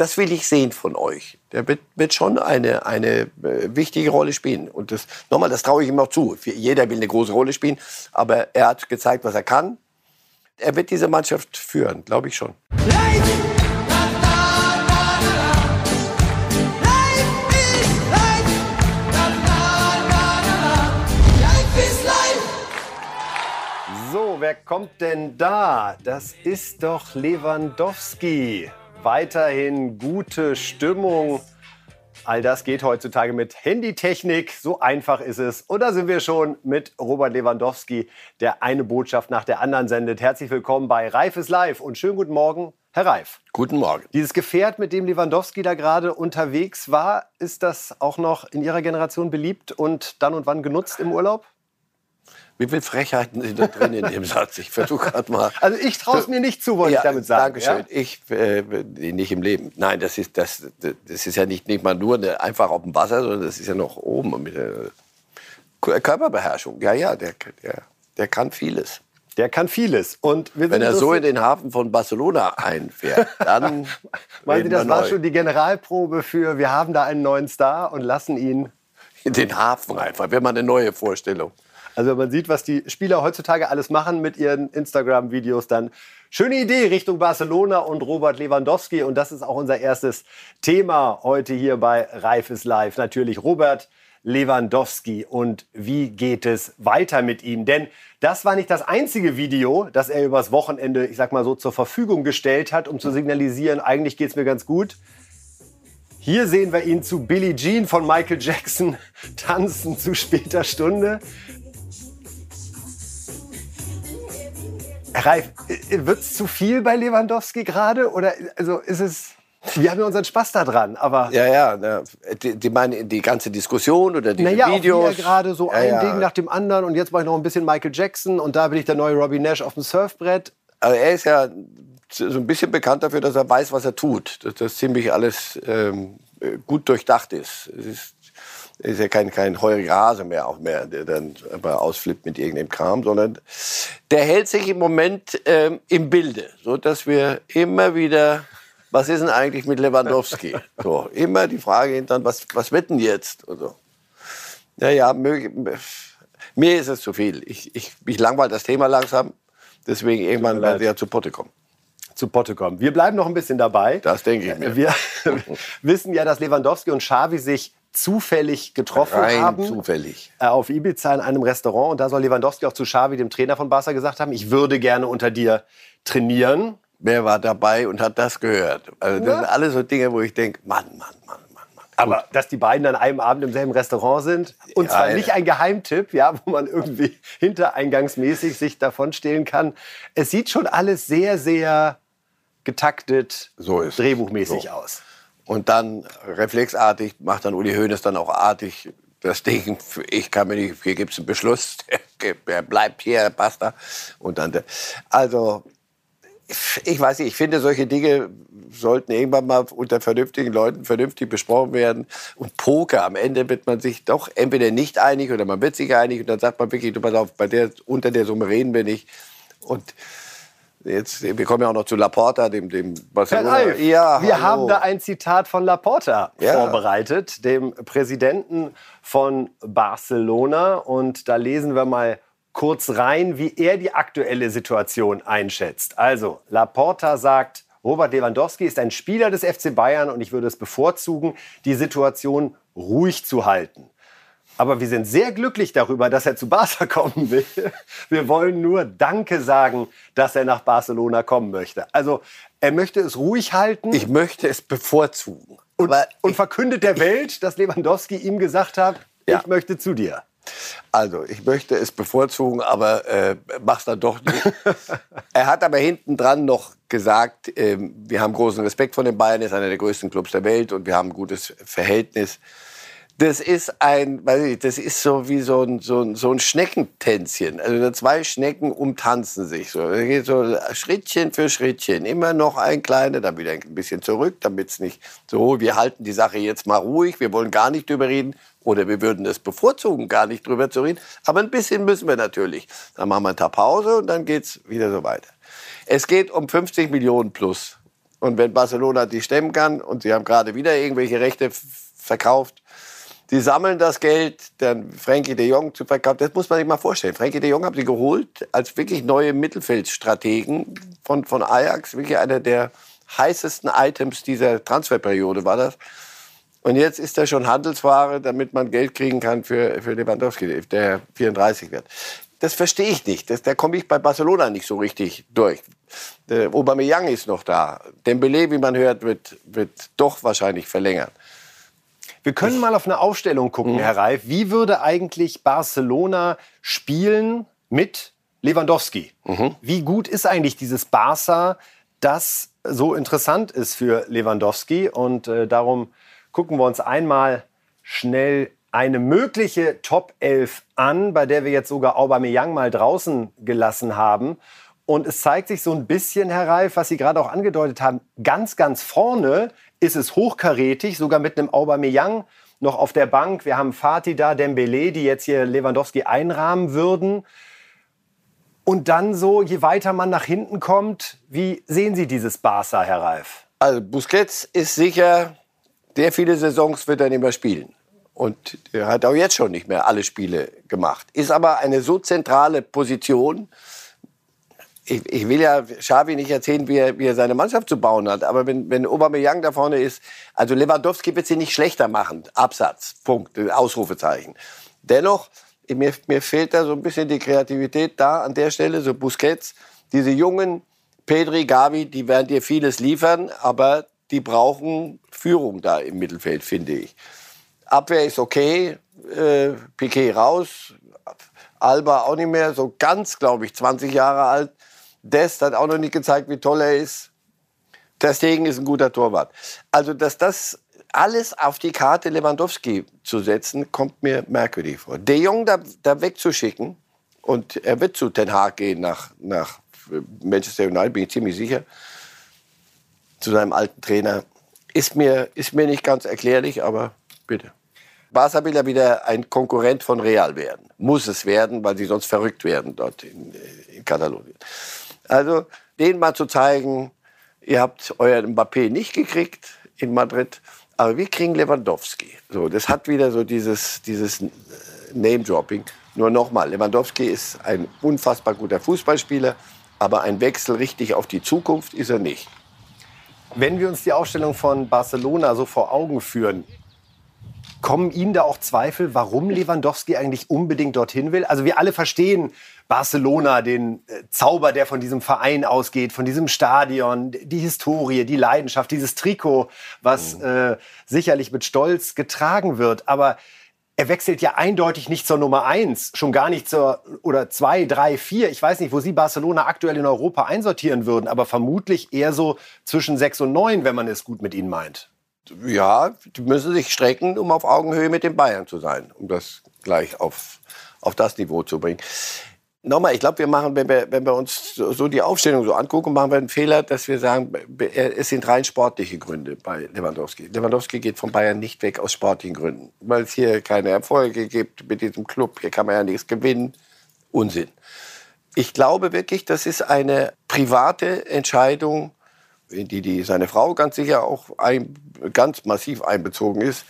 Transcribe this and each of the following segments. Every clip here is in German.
das will ich sehen von euch. Der wird, wird schon eine, eine äh, wichtige Rolle spielen. Und das, nochmal, das traue ich ihm auch zu. Jeder will eine große Rolle spielen, aber er hat gezeigt, was er kann. Er wird diese Mannschaft führen, glaube ich schon. So, wer kommt denn da? Das ist doch Lewandowski. Weiterhin gute Stimmung. All das geht heutzutage mit Handytechnik. So einfach ist es. Und da sind wir schon mit Robert Lewandowski, der eine Botschaft nach der anderen sendet. Herzlich willkommen bei Reif ist live und schönen guten Morgen, Herr Reif. Guten Morgen. Dieses Gefährt, mit dem Lewandowski da gerade unterwegs war, ist das auch noch in Ihrer Generation beliebt und dann und wann genutzt im Urlaub? Wie viele Frechheiten sind da drin in dem Satz? Ich versuche gerade mal. Also ich traue es mir nicht zu, wollte ja, ich damit sagen. Dankeschön. Ja? Ich äh, nicht im Leben. Nein, das ist das, das ist ja nicht, nicht mal nur eine, einfach auf dem Wasser, sondern das ist ja noch oben mit der Körperbeherrschung. Ja, ja, der, der, der kann vieles. Der kann vieles. Und Wenn er so in den Hafen von Barcelona einfährt, dann. Meinen Sie, das war schon die Generalprobe für, wir haben da einen neuen Star und lassen ihn. In den Hafen einfach. Wäre mal eine neue Vorstellung. Also wenn man sieht, was die Spieler heutzutage alles machen mit ihren Instagram-Videos, dann schöne Idee Richtung Barcelona und Robert Lewandowski. Und das ist auch unser erstes Thema heute hier bei Reif ist Live. Natürlich Robert Lewandowski und wie geht es weiter mit ihm? Denn das war nicht das einzige Video, das er übers Wochenende, ich sag mal so, zur Verfügung gestellt hat, um zu signalisieren, eigentlich geht es mir ganz gut. Hier sehen wir ihn zu Billie Jean von Michael Jackson tanzen zu später Stunde. Ralf, wird es zu viel bei Lewandowski gerade? Oder also ist es. Wir haben ja unseren Spaß da dran, aber. Ja, ja, na, die, die meinen die ganze Diskussion oder die naja, Videos. Ja, gerade so ja, ein ja. Ding nach dem anderen und jetzt mache ich noch ein bisschen Michael Jackson und da bin ich der neue Robbie Nash auf dem Surfbrett. Aber er ist ja so ein bisschen bekannt dafür, dass er weiß, was er tut. Dass das ziemlich alles ähm, gut durchdacht ist. Es ist ist ja kein, kein heuriger Hase mehr auch mehr, der dann aber ausflippt mit irgendeinem Kram, sondern der hält sich im Moment ähm, im Bilde, so dass wir immer wieder, was ist denn eigentlich mit Lewandowski? So, immer die Frage hinter, was, was wird denn jetzt? Also, naja, mir ist es zu viel. Ich, ich, ich langweile das Thema langsam, deswegen irgendwann werden sie ja zu Potte kommen zu Potte kommen. Wir bleiben noch ein bisschen dabei. Das denke ich mir. Wir wissen ja, dass Lewandowski und Xavi sich zufällig getroffen Rein haben. zufällig. Äh, auf Ibiza in einem Restaurant. Und da soll Lewandowski auch zu Xavi, dem Trainer von Barca, gesagt haben, ich würde gerne unter dir trainieren. Wer war dabei und hat das gehört? Also das ja. sind alles so Dinge, wo ich denke, Mann, Mann, Mann, Mann, Mann. Aber dass die beiden an einem Abend im selben Restaurant sind und ja, zwar nicht ein Geheimtipp, ja, wo man irgendwie hintereingangsmäßig sich davon stehlen kann. Es sieht schon alles sehr, sehr getaktet, so drehbuchmäßig so. aus. Und dann reflexartig macht dann Uli Hoeneß dann auch artig das Ding. Ich kann mir nicht, hier gibt es einen Beschluss, er bleibt hier, basta. Und dann, also ich weiß nicht, ich finde, solche Dinge sollten irgendwann mal unter vernünftigen Leuten vernünftig besprochen werden. Und Poker, am Ende wird man sich doch entweder nicht einig oder man wird sich einig und dann sagt man wirklich, du pass auf, bei der, unter der Summe reden wir nicht. Und Jetzt, wir kommen ja auch noch zu Laporta, dem, dem Barcelona. Ja, wir hallo. haben da ein Zitat von Laporta ja. vorbereitet, dem Präsidenten von Barcelona. Und da lesen wir mal kurz rein, wie er die aktuelle Situation einschätzt. Also, Laporta sagt, Robert Lewandowski ist ein Spieler des FC Bayern und ich würde es bevorzugen, die Situation ruhig zu halten. Aber wir sind sehr glücklich darüber, dass er zu Barca kommen will. Wir wollen nur Danke sagen, dass er nach Barcelona kommen möchte. Also er möchte es ruhig halten. Ich möchte es bevorzugen. Und, und verkündet der Welt, dass Lewandowski ihm gesagt hat, ja. ich möchte zu dir. Also, ich möchte es bevorzugen, aber äh, mach's dann doch nicht. er hat aber hinten dran noch gesagt, äh, wir haben großen Respekt vor den Bayern, ist einer der größten Clubs der Welt und wir haben ein gutes Verhältnis das ist ein, weiß ich, das ist so wie so ein, so ein, so ein Schneckentänzchen. Also zwei Schnecken umtanzen sich so. Das geht so Schrittchen für Schrittchen. Immer noch ein kleiner, dann wieder ein bisschen zurück, damit es nicht so, wir halten die Sache jetzt mal ruhig, wir wollen gar nicht drüber reden. Oder wir würden es bevorzugen, gar nicht drüber zu reden. Aber ein bisschen müssen wir natürlich. Dann machen wir ein Tag Pause und dann geht's wieder so weiter. Es geht um 50 Millionen plus Und wenn Barcelona die stemmen kann und sie haben gerade wieder irgendwelche Rechte verkauft, die sammeln das Geld, dann Frankie de Jong zu verkaufen. Das muss man sich mal vorstellen. Frankie de Jong haben sie geholt als wirklich neue Mittelfeldstrategen von, von Ajax. Wirklich einer der heißesten Items dieser Transferperiode war das. Und jetzt ist er schon Handelsware, damit man Geld kriegen kann für, für Lewandowski, der 34 wird. Das verstehe ich nicht. Das, da komme ich bei Barcelona nicht so richtig durch. Der Aubameyang ist noch da. Dembele, wie man hört, wird, wird doch wahrscheinlich verlängern. Wir können mal auf eine Aufstellung gucken, mhm. Herr Reif. Wie würde eigentlich Barcelona spielen mit Lewandowski? Mhm. Wie gut ist eigentlich dieses Barca, das so interessant ist für Lewandowski? Und äh, darum gucken wir uns einmal schnell eine mögliche Top 11 an, bei der wir jetzt sogar Aubameyang mal draußen gelassen haben. Und es zeigt sich so ein bisschen, Herr Reif, was Sie gerade auch angedeutet haben, ganz, ganz vorne ist es hochkarätig, sogar mit einem Aubameyang noch auf der Bank. Wir haben Fatih da, Dembele, die jetzt hier Lewandowski einrahmen würden. Und dann so, je weiter man nach hinten kommt, wie sehen Sie dieses Barca, Herr Reif? Also Busquets ist sicher, sehr viele Saisons wird er nicht mehr spielen. Und er hat auch jetzt schon nicht mehr alle Spiele gemacht. Ist aber eine so zentrale Position, ich, ich, will ja Xavi nicht erzählen, wie er, wie er, seine Mannschaft zu bauen hat. Aber wenn, wenn Aubameyang da vorne ist, also Lewandowski wird sie nicht schlechter machen. Absatz, Punkt, Ausrufezeichen. Dennoch, mir, mir fehlt da so ein bisschen die Kreativität da an der Stelle, so Busquets. Diese jungen Pedri, Gavi, die werden dir vieles liefern, aber die brauchen Führung da im Mittelfeld, finde ich. Abwehr ist okay, äh, Piquet raus, Alba auch nicht mehr, so ganz, glaube ich, 20 Jahre alt. Dest hat auch noch nicht gezeigt, wie toll er ist. Der Stegen ist ein guter Torwart. Also, dass das alles auf die Karte Lewandowski zu setzen, kommt mir merkwürdig vor. De Jong da, da wegzuschicken, und er wird zu Ten Hag gehen nach, nach Manchester United, bin ich ziemlich sicher, zu seinem alten Trainer, ist mir, ist mir nicht ganz erklärlich, aber bitte. Barca will ja wieder ein Konkurrent von Real werden. Muss es werden, weil sie sonst verrückt werden dort in, in Katalonien. Also denen mal zu zeigen, ihr habt euren Mbappé nicht gekriegt in Madrid, aber wir kriegen Lewandowski. So, das hat wieder so dieses, dieses Name-Dropping. Nur nochmal, Lewandowski ist ein unfassbar guter Fußballspieler, aber ein Wechsel richtig auf die Zukunft ist er nicht. Wenn wir uns die Ausstellung von Barcelona so vor Augen führen, Kommen Ihnen da auch Zweifel, warum Lewandowski eigentlich unbedingt dorthin will? Also wir alle verstehen Barcelona, den äh, Zauber, der von diesem Verein ausgeht, von diesem Stadion, die Historie, die Leidenschaft, dieses Trikot, was mhm. äh, sicherlich mit Stolz getragen wird. Aber er wechselt ja eindeutig nicht zur Nummer eins, schon gar nicht zur oder zwei, drei, vier. Ich weiß nicht, wo Sie Barcelona aktuell in Europa einsortieren würden, aber vermutlich eher so zwischen sechs und neun, wenn man es gut mit Ihnen meint ja, die müssen sich strecken, um auf Augenhöhe mit den Bayern zu sein, um das gleich auf, auf das Niveau zu bringen. Nochmal, ich glaube, wir machen, wenn wir, wenn wir uns so die Aufstellung so angucken, machen wir einen Fehler, dass wir sagen, es sind rein sportliche Gründe bei Lewandowski. Lewandowski geht von Bayern nicht weg aus sportlichen Gründen, weil es hier keine Erfolge gibt mit diesem Club. Hier kann man ja nichts gewinnen. Unsinn. Ich glaube wirklich, das ist eine private Entscheidung in die, die seine Frau ganz sicher auch ein, ganz massiv einbezogen ist,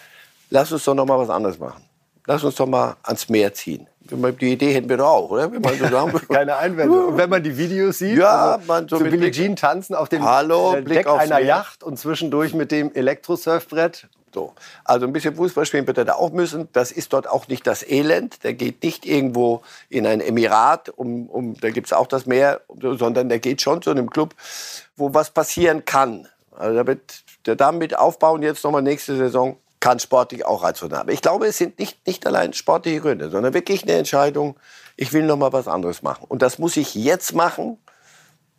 lass uns doch noch mal was anderes machen. Lass uns doch mal ans Meer ziehen. Die Idee hätten wir doch auch, oder? So Keine Einwände. Und wenn man die Videos sieht, ja, also man so, so Billie Jean tanzen auf dem Hallo, äh, Deck einer Meer. Yacht und zwischendurch mit dem Elektrosurfbrett. So. Also ein bisschen Fußball spielen wird er da auch müssen. Das ist dort auch nicht das Elend. Der geht nicht irgendwo in ein Emirat, um, um, da gibt es auch das Meer, sondern der geht schon zu einem Club, wo was passieren kann. Also da wird der damit aufbauen jetzt nochmal nächste Saison kann sportlich auch reizvoll haben. Ich glaube, es sind nicht, nicht allein sportliche Gründe, sondern wirklich eine Entscheidung, ich will noch mal was anderes machen. Und das muss ich jetzt machen,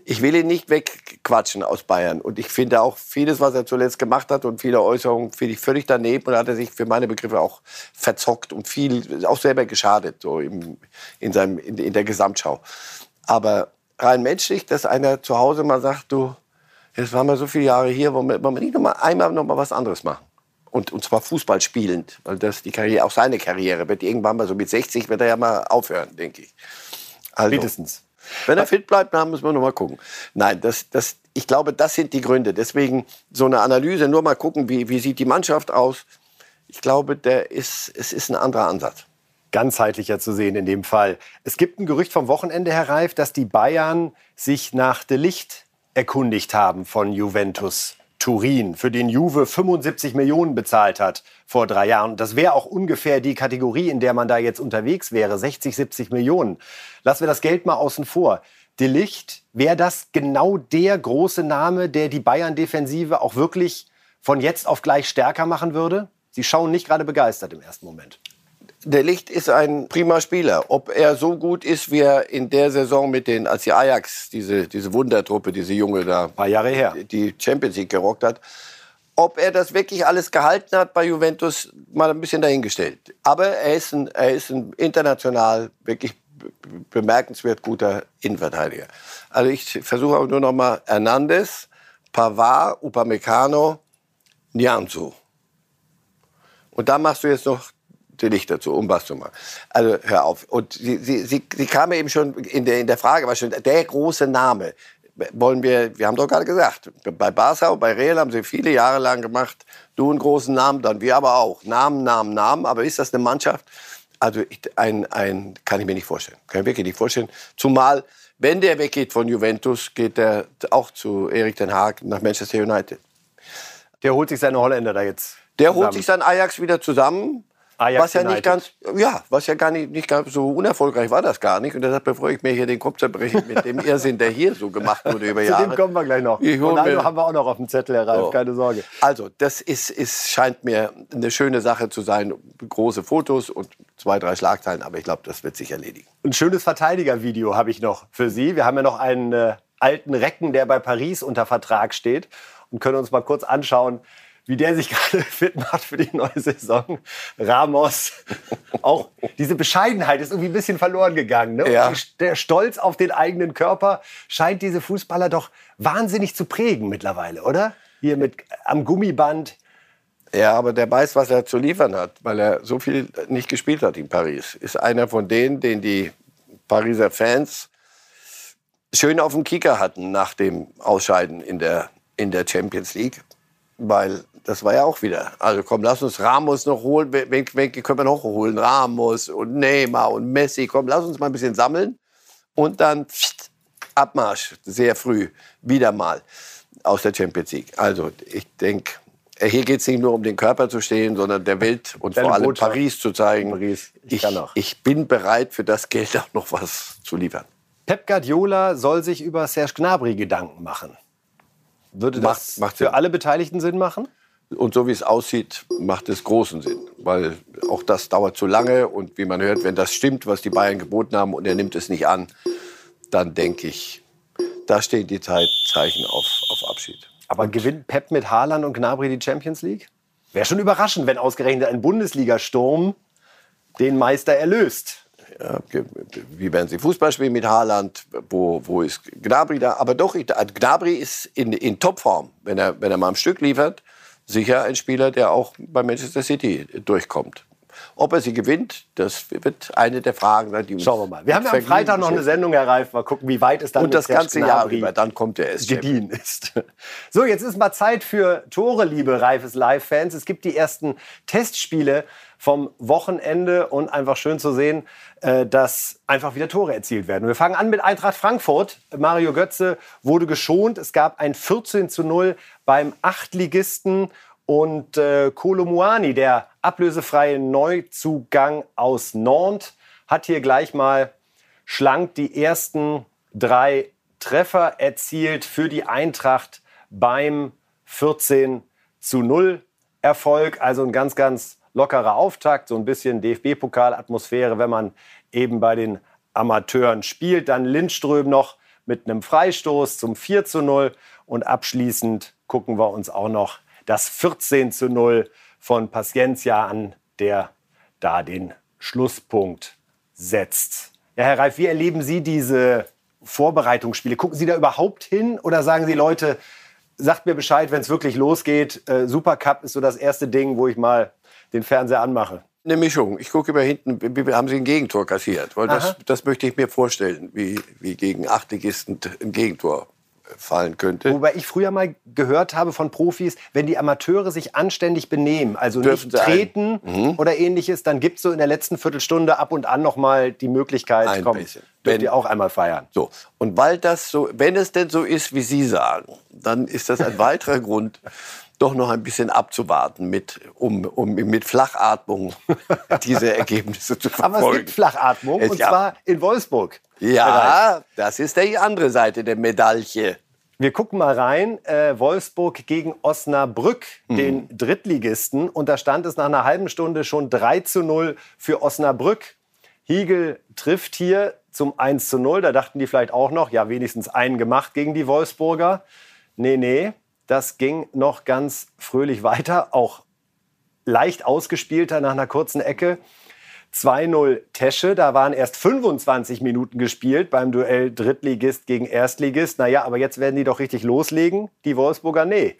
ich will ihn nicht wegquatschen aus Bayern. Und ich finde auch vieles, was er zuletzt gemacht hat und viele Äußerungen, finde ich völlig daneben. Und hat er sich für meine Begriffe auch verzockt und viel auch selber geschadet, so im, in, seinem, in, in der Gesamtschau. Aber rein menschlich, dass einer zu Hause mal sagt, du, jetzt waren wir so viele Jahre hier, wollen wir, wollen wir nicht noch mal einmal noch mal was anderes machen? Und, und zwar Fußball spielend, weil das die Karriere, auch seine Karriere wird irgendwann mal so mit 60 wird er ja mal aufhören, denke ich. Also, Spätestens. Wenn er fit bleibt, dann müssen wir noch mal gucken. Nein, das, das, ich glaube, das sind die Gründe. Deswegen so eine Analyse, nur mal gucken, wie, wie sieht die Mannschaft aus. Ich glaube, der ist, es ist ein anderer Ansatz. Ganzheitlicher zu sehen in dem Fall. Es gibt ein Gerücht vom Wochenende, Herr Reif, dass die Bayern sich nach De Licht erkundigt haben von Juventus. Turin, für den Juve 75 Millionen bezahlt hat vor drei Jahren. Das wäre auch ungefähr die Kategorie, in der man da jetzt unterwegs wäre, 60, 70 Millionen. Lassen wir das Geld mal außen vor. De Licht, wäre das genau der große Name, der die Bayern-Defensive auch wirklich von jetzt auf gleich stärker machen würde? Sie schauen nicht gerade begeistert im ersten Moment. Der Licht ist ein prima Spieler. Ob er so gut ist, wie er in der Saison mit den, als die Ajax, diese, diese Wundertruppe, diese Junge da, ein paar Jahre her, die Champions League gerockt hat, ob er das wirklich alles gehalten hat bei Juventus, mal ein bisschen dahingestellt. Aber er ist ein, er ist ein international wirklich bemerkenswert guter Innenverteidiger. Also ich versuche aber nur noch mal Hernandez, Pavard, Upamecano, Nianzu. Und da machst du jetzt noch Licht dazu, um was zu machen. Also hör auf. Und sie, sie, sie, sie kam eben schon in der, in der Frage, war schon der große Name. Wollen wir, wir haben doch gerade gesagt, bei Barca und bei Real haben sie viele Jahre lang gemacht, du einen großen Namen, dann wir aber auch. Namen, Namen, Namen. Aber ist das eine Mannschaft? Also ich, ein, ein, kann ich mir nicht vorstellen. Kann ich wirklich nicht vorstellen. Zumal, wenn der weggeht von Juventus, geht er auch zu Erik Den Haag nach Manchester United. Der holt sich seine Holländer da jetzt. Der zusammen. holt sich sein Ajax wieder zusammen. Ajax was ja United. nicht ganz, ja, was ja gar nicht, nicht ganz so unerfolgreich war das gar nicht. Und deshalb bevor ich mir hier den Kopf zerbreche mit dem Irrsinn, der hier so gemacht wurde über Jahre. Zu dem kommen wir gleich noch. Ronaldo haben wir auch noch auf dem Zettel, Herr Ralf, oh. keine Sorge. Also, das ist, ist, scheint mir eine schöne Sache zu sein. Große Fotos und zwei, drei Schlagzeilen, aber ich glaube, das wird sich erledigen. Ein schönes Verteidigervideo habe ich noch für Sie. Wir haben ja noch einen äh, alten Recken, der bei Paris unter Vertrag steht und können uns mal kurz anschauen, wie der sich gerade fit macht für die neue Saison. Ramos, auch diese Bescheidenheit ist irgendwie ein bisschen verloren gegangen. Ne? Ja. Der Stolz auf den eigenen Körper scheint diese Fußballer doch wahnsinnig zu prägen mittlerweile, oder? Hier mit am Gummiband. Ja, aber der weiß, was er zu liefern hat, weil er so viel nicht gespielt hat in Paris. Ist einer von denen, den die Pariser Fans schön auf dem Kicker hatten nach dem Ausscheiden in der, in der Champions League. Weil das war ja auch wieder. Also komm, lass uns Ramos noch holen. Wen, wen können wir noch holen? Ramos und Neymar und Messi. Komm, lass uns mal ein bisschen sammeln. Und dann pst, Abmarsch, sehr früh, wieder mal aus der Champions League. Also ich denke, hier geht es nicht nur um den Körper zu stehen, sondern der Welt und Deine vor allem Botschaft. Paris zu zeigen. Paris. Ich, ich, ich bin bereit, für das Geld auch noch was zu liefern. Pep Guardiola soll sich über Serge Gnabry Gedanken machen. Würde das macht, macht für alle Beteiligten Sinn machen? Und so wie es aussieht, macht es großen Sinn, weil auch das dauert zu lange. Und wie man hört, wenn das stimmt, was die Bayern geboten haben und er nimmt es nicht an, dann denke ich, da stehen die Zeichen auf, auf Abschied. Aber gewinnt Pep mit Haaland und Gnabry die Champions League? Wäre schon überraschend, wenn ausgerechnet ein Bundesliga-Sturm den Meister erlöst. Ja, wie werden sie Fußball spielen mit Haaland? Wo, wo ist Gnabry da? Aber doch, Gnabry ist in, in Topform, wenn er, wenn er mal am Stück liefert sicher ein Spieler, der auch bei Manchester City durchkommt. Ob er sie gewinnt, das wird eine der Fragen sein, die uns Schauen wir mal. Wir haben ja am Freitag noch eine Sendung, Herr Reif. Mal gucken, wie weit es dann Und das ganze Jahr über, dann kommt der erst gediehen ist. So, jetzt ist mal Zeit für Tore, liebe Reifes Live-Fans. Es gibt die ersten Testspiele vom Wochenende und einfach schön zu sehen, äh, dass einfach wieder Tore erzielt werden. Wir fangen an mit Eintracht Frankfurt. Mario Götze wurde geschont. Es gab ein 14 zu 0 beim Achtligisten und äh, Kolomuani, der ablösefreie Neuzugang aus Nantes, hat hier gleich mal schlank die ersten drei Treffer erzielt für die Eintracht beim 14 zu 0 Erfolg. Also ein ganz, ganz lockerer Auftakt, so ein bisschen DFB-Pokal-Atmosphäre, wenn man eben bei den Amateuren spielt. Dann Lindström noch mit einem Freistoß zum 4 zu 0 und abschließend gucken wir uns auch noch das 14 zu 0 von Paciencia an, der da den Schlusspunkt setzt. Ja, Herr Reif, wie erleben Sie diese Vorbereitungsspiele? Gucken Sie da überhaupt hin oder sagen Sie, Leute, sagt mir Bescheid, wenn es wirklich losgeht. Äh, Supercup ist so das erste Ding, wo ich mal den Fernseher anmache. Eine Mischung. Ich gucke über hinten, wie haben sie ein Gegentor kassiert? Weil das, das möchte ich mir vorstellen, wie, wie gegen Achtligisten ein Gegentor fallen könnte. Wobei ich früher mal gehört habe von Profis, wenn die Amateure sich anständig benehmen, also Dürfen nicht treten mhm. oder ähnliches, dann gibt es so in der letzten Viertelstunde ab und an noch mal die Möglichkeit, ein komm, bisschen. dürft ihr auch einmal feiern. So. Und weil das so, wenn es denn so ist, wie Sie sagen, dann ist das ein weiterer Grund, doch noch ein bisschen abzuwarten, mit, um, um mit Flachatmung diese Ergebnisse zu verfolgen. Aber es gibt Flachatmung, es, und ja. zwar in Wolfsburg. Ja, das ist die andere Seite der Medaille. Wir gucken mal rein. Äh, Wolfsburg gegen Osnabrück, mhm. den Drittligisten. Und da stand es nach einer halben Stunde schon 3 zu 0 für Osnabrück. Hiegel trifft hier zum 1 zu 0. Da dachten die vielleicht auch noch, ja, wenigstens einen gemacht gegen die Wolfsburger. Nee, nee, das ging noch ganz fröhlich weiter. Auch leicht ausgespielter nach einer kurzen Ecke. 2-0 Tesche. Da waren erst 25 Minuten gespielt beim Duell Drittligist gegen Erstligist. Naja, aber jetzt werden die doch richtig loslegen. Die Wolfsburger, nee.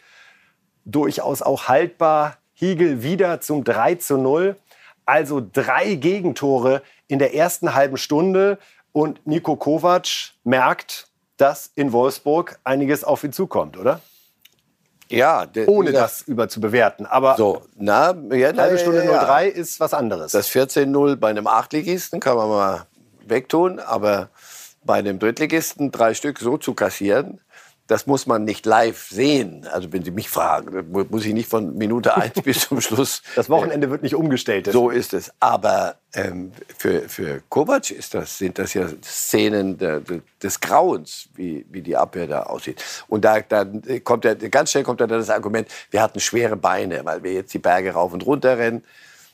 Durchaus auch haltbar. Hiegel wieder zum 3 0. Also drei Gegentore in der ersten halben Stunde. Und Nico Kovac merkt, dass in Wolfsburg einiges auf ihn zukommt, oder? Ja, ohne das über zu bewerten. Aber so, na, ja, halbe Stunde ja, 03 ist was anderes. Das 14-0 bei einem Achtligisten kann man mal wegtun, aber bei einem Drittligisten drei Stück so zu kassieren, das muss man nicht live sehen. Also wenn Sie mich fragen, muss ich nicht von Minute 1 bis zum Schluss. Das Wochenende wird nicht umgestellt. So ist es. Aber ähm, für, für Kovac ist das, sind das ja Szenen der, des Grauens, wie, wie die Abwehr da aussieht. Und da, da kommt ja, ganz schnell kommt dann das Argument, wir hatten schwere Beine, weil wir jetzt die Berge rauf und runter rennen.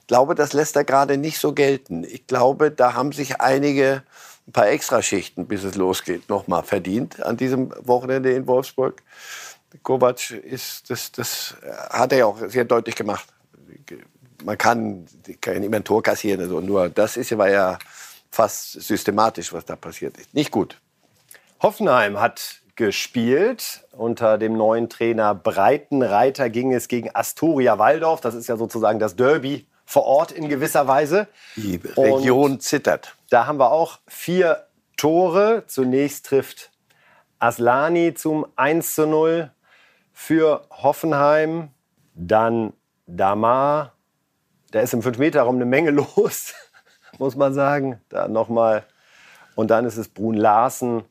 Ich glaube, das lässt er gerade nicht so gelten. Ich glaube, da haben sich einige ein paar Extraschichten, bis es losgeht, noch mal verdient an diesem Wochenende in Wolfsburg. Kovac ist, das, das hat er ja auch sehr deutlich gemacht. Man kann, kann immer ein Tor kassieren, also nur das ist, war ja fast systematisch, was da passiert ist. Nicht gut. Hoffenheim hat gespielt. Unter dem neuen Trainer Breitenreiter ging es gegen Astoria Waldorf. Das ist ja sozusagen das Derby vor Ort in gewisser Weise. Die Region Und zittert. Da haben wir auch vier Tore. Zunächst trifft Aslani zum 1 zu 0 für Hoffenheim. Dann Damar. Da ist im 5-Meter-Raum eine Menge los, muss man sagen. Da nochmal. Und dann ist es Brun Larsen,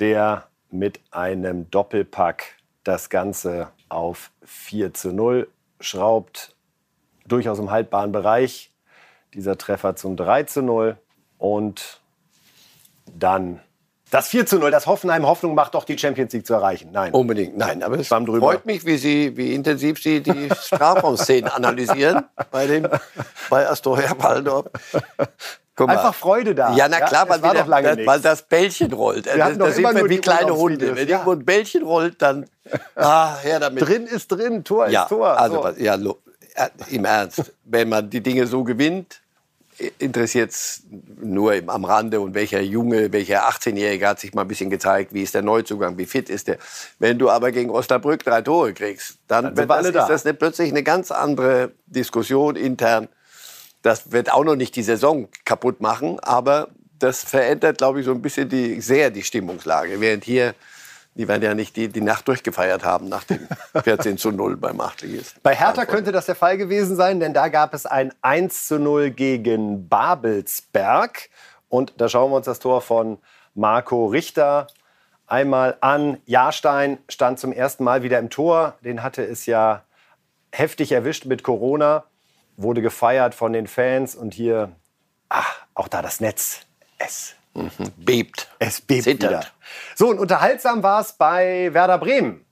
der mit einem Doppelpack das Ganze auf 4 zu 0 schraubt durchaus im haltbaren Bereich. Dieser Treffer zum 3 zu 0 und dann das 4 zu 0, das Hoffenheim Hoffnung macht, doch die Champions League zu erreichen. Nein. Unbedingt, nein. Aber es freut mich, wie, Sie, wie intensiv Sie die Strafraumszenen analysieren bei, dem, bei Astoria Waldorf. Einfach Freude da. Ja, na klar, ja, weil, wieder, das, weil, das Bällchen rollt. Wir das, das sind wir wie kleine Hunde. Wenn ja. irgendwo ein Bällchen rollt, dann ah, her damit. Drin ist drin, Tor ja, ist Tor. Also, so. ja, im Ernst, wenn man die Dinge so gewinnt, interessiert es nur am Rande und welcher Junge, welcher 18-Jährige hat sich mal ein bisschen gezeigt, wie ist der Neuzugang, wie fit ist der. Wenn du aber gegen Osnabrück drei Tore kriegst, dann, dann das, ist da. das eine, plötzlich eine ganz andere Diskussion intern. Das wird auch noch nicht die Saison kaputt machen, aber das verändert, glaube ich, so ein bisschen die, sehr die Stimmungslage. Während hier die werden ja nicht die, die Nacht durchgefeiert haben nach dem 14 zu 0 beim Achtligisten. Bei Hertha könnte das der Fall gewesen sein, denn da gab es ein 1 zu 0 gegen Babelsberg. Und da schauen wir uns das Tor von Marco Richter einmal an. Jahrstein stand zum ersten Mal wieder im Tor. Den hatte es ja heftig erwischt mit Corona. Wurde gefeiert von den Fans. Und hier, ach, auch da das Netz. Es Mhm. Bebt. Es bebt Zittert. wieder. So, und unterhaltsam war es bei Werder Bremen.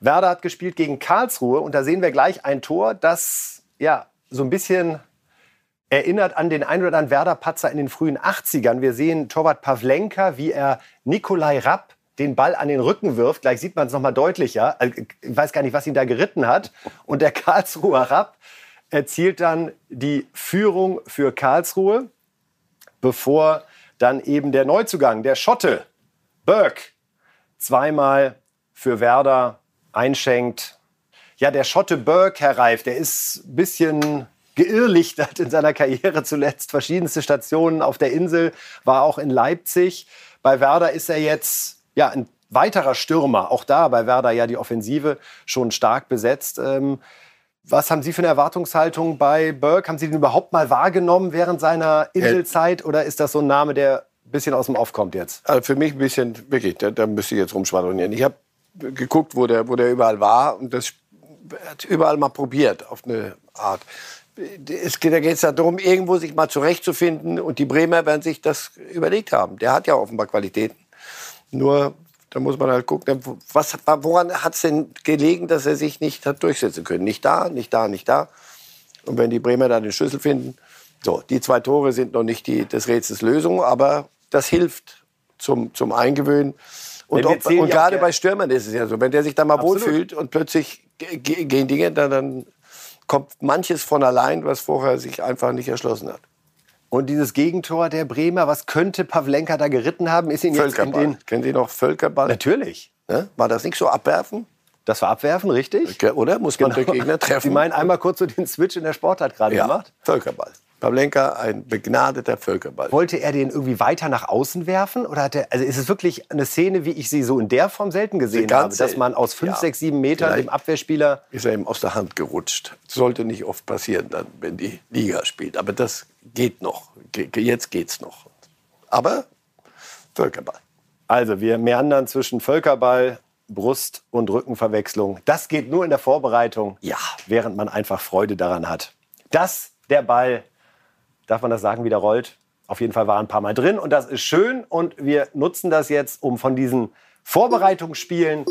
Werder hat gespielt gegen Karlsruhe und da sehen wir gleich ein Tor, das ja so ein bisschen erinnert an den ein oder anderen Werder-Patzer in den frühen 80ern. Wir sehen Torwart Pavlenka, wie er Nikolai Rapp den Ball an den Rücken wirft. Gleich sieht man es noch mal deutlicher. Also, ich weiß gar nicht, was ihn da geritten hat. Und der Karlsruher Rapp erzielt dann die Führung für Karlsruhe, bevor dann eben der Neuzugang, der Schotte, Burke, zweimal für Werder einschenkt. Ja, der Schotte Burke, Herr Reif, der ist ein bisschen geirrlichtert in seiner Karriere zuletzt. Verschiedenste Stationen auf der Insel, war auch in Leipzig. Bei Werder ist er jetzt ja, ein weiterer Stürmer. Auch da bei Werder ja die Offensive schon stark besetzt. Ähm, was haben Sie für eine Erwartungshaltung bei Burke? Haben Sie den überhaupt mal wahrgenommen während seiner Inselzeit? Oder ist das so ein Name, der ein bisschen aus dem Off kommt jetzt? Also für mich ein bisschen, wirklich, da, da müsste ich jetzt rumschwadronieren. Ich habe geguckt, wo der, wo der überall war und das hat überall mal probiert auf eine Art. Es, da geht es darum, irgendwo sich mal zurechtzufinden und die Bremer werden sich das überlegt haben. Der hat ja offenbar Qualitäten. Nur da muss man halt gucken, was, woran hat es denn gelegen, dass er sich nicht hat durchsetzen können? Nicht da, nicht da, nicht da. Und wenn die Bremer dann den Schlüssel finden, so, die zwei Tore sind noch nicht die, des Rätsels Lösung, aber das hilft zum, zum Eingewöhnen. Und, ob, und gerade bei Stürmern ist es ja so, wenn der sich da mal Absolut. wohlfühlt und plötzlich gehen Dinge, dann, dann kommt manches von allein, was vorher sich einfach nicht erschlossen hat. Und dieses Gegentor der Bremer, was könnte Pavlenka da geritten haben? Ist ihn jetzt in den Kennen Sie noch Völkerball? Natürlich. Ne? War das nicht so abwerfen? Das war abwerfen, richtig? Oder muss man genau. den Gegner treffen? Sie meinen einmal kurz so den Switch in der Sportart gerade ja, gemacht? Völkerball. Pavlenka, ein begnadeter Völkerball. Wollte er den irgendwie weiter nach außen werfen? Oder hat er, also ist es wirklich eine Szene, wie ich sie so in der Form selten gesehen habe, dass man aus 5, 6, 7 Metern dem Abwehrspieler... Ist er ihm aus der Hand gerutscht. Sollte nicht oft passieren, dann, wenn die Liga spielt. Aber das geht noch. Jetzt geht's noch. Aber Völkerball. Also wir meandern zwischen Völkerball, Brust- und Rückenverwechslung. Das geht nur in der Vorbereitung, ja. während man einfach Freude daran hat. Dass der Ball darf man das sagen, wieder rollt. Auf jeden Fall war ein paar Mal drin und das ist schön und wir nutzen das jetzt, um von diesen Vorbereitungsspielen,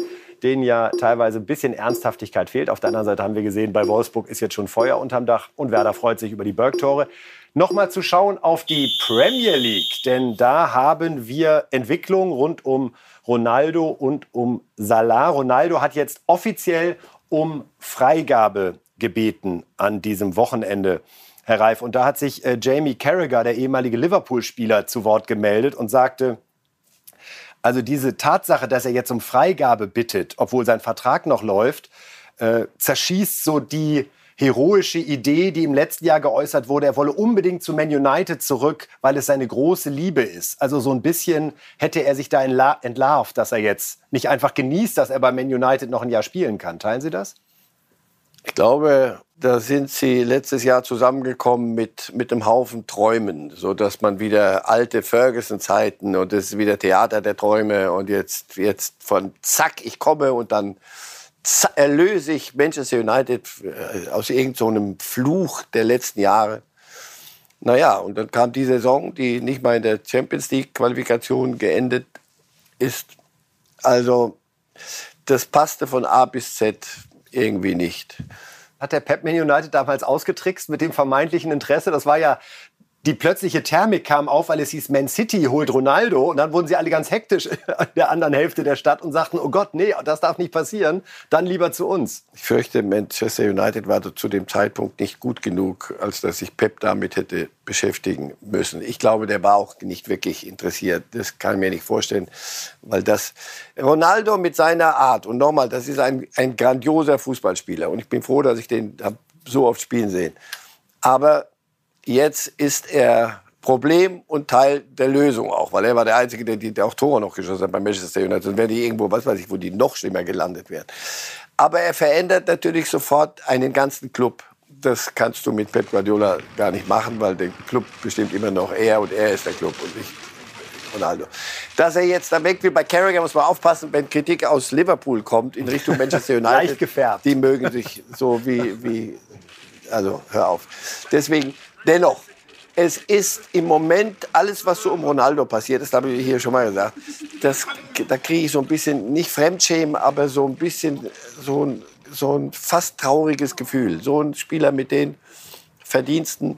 denen ja teilweise ein bisschen Ernsthaftigkeit fehlt. Auf der anderen Seite haben wir gesehen, bei Wolfsburg ist jetzt schon Feuer unterm Dach und Werder freut sich über die Bergtore. Nochmal zu schauen auf die Premier League, denn da haben wir Entwicklungen rund um Ronaldo und um Salah. Ronaldo hat jetzt offiziell um Freigabe gebeten an diesem Wochenende. Herr Reif. Und da hat sich äh, Jamie Carragher, der ehemalige Liverpool-Spieler, zu Wort gemeldet und sagte, also diese Tatsache, dass er jetzt um Freigabe bittet, obwohl sein Vertrag noch läuft, äh, zerschießt so die heroische Idee, die im letzten Jahr geäußert wurde, er wolle unbedingt zu Man United zurück, weil es seine große Liebe ist. Also so ein bisschen hätte er sich da entlarvt, dass er jetzt nicht einfach genießt, dass er bei Man United noch ein Jahr spielen kann. Teilen Sie das? Ich glaube, da sind sie letztes Jahr zusammengekommen mit, mit einem Haufen Träumen, so dass man wieder alte Ferguson-Zeiten und das ist wieder Theater der Träume und jetzt, jetzt von zack, ich komme und dann erlöse ich Manchester United äh, aus irgendeinem so Fluch der letzten Jahre. Naja, und dann kam die Saison, die nicht mal in der Champions League-Qualifikation geendet ist. Also, das passte von A bis Z irgendwie nicht. Hat der Pep Man United damals ausgetrickst mit dem vermeintlichen Interesse? Das war ja die plötzliche Thermik kam auf, weil es hieß, Man City holt Ronaldo. Und dann wurden sie alle ganz hektisch an der anderen Hälfte der Stadt und sagten, oh Gott, nee, das darf nicht passieren. Dann lieber zu uns. Ich fürchte, Manchester United war zu dem Zeitpunkt nicht gut genug, als dass sich Pep damit hätte beschäftigen müssen. Ich glaube, der war auch nicht wirklich interessiert. Das kann ich mir nicht vorstellen, weil das Ronaldo mit seiner Art und nochmal, das ist ein, ein grandioser Fußballspieler und ich bin froh, dass ich den so oft spielen sehen. Aber Jetzt ist er Problem und Teil der Lösung auch, weil er war der Einzige, der, der auch Tore noch geschossen hat bei Manchester United. Sonst wären die irgendwo, was weiß ich, wo die noch schlimmer gelandet wären. Aber er verändert natürlich sofort einen ganzen Club. Das kannst du mit Pep Guardiola gar nicht machen, weil der Club bestimmt immer noch er und er ist der Club und nicht Ronaldo. Dass er jetzt da weg will, bei Carragher muss man aufpassen, wenn Kritik aus Liverpool kommt in Richtung Manchester United. Leicht gefärbt. Die mögen sich so wie, wie, also hör auf. Deswegen Dennoch, es ist im Moment alles, was so um Ronaldo passiert ist, habe ich hier schon mal gesagt, das, da kriege ich so ein bisschen, nicht Fremdschämen, aber so ein bisschen so ein, so ein fast trauriges Gefühl. So ein Spieler mit den Verdiensten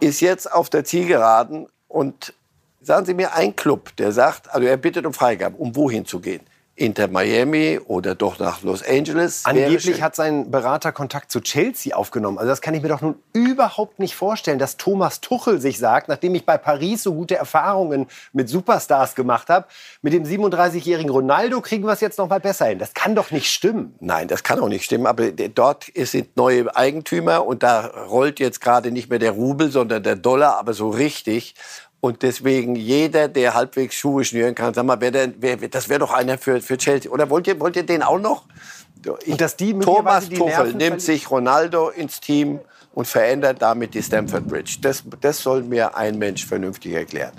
ist jetzt auf der Zielgeraden und sagen Sie mir einen Club, der sagt, also er bittet um Freigabe, um wohin zu gehen. Inter Miami oder doch nach Los Angeles. Angeblich hat sein Berater Kontakt zu Chelsea aufgenommen. Also das kann ich mir doch nun überhaupt nicht vorstellen, dass Thomas Tuchel sich sagt, nachdem ich bei Paris so gute Erfahrungen mit Superstars gemacht habe, mit dem 37-jährigen Ronaldo kriegen wir es jetzt noch mal besser hin. Das kann doch nicht stimmen. Nein, das kann auch nicht stimmen. Aber dort sind neue Eigentümer und da rollt jetzt gerade nicht mehr der Rubel, sondern der Dollar, aber so richtig. Und deswegen jeder, der halbwegs Schuhe schnüren kann, sag mal, wer denn, wer, das wäre doch einer für, für Chelsea. Oder wollt ihr, wollt ihr den auch noch? Ich, und dass die Thomas die Tuchel nimmt sich Ronaldo ins Team und verändert damit die Stamford Bridge. Das, das soll mir ein Mensch vernünftig erklären.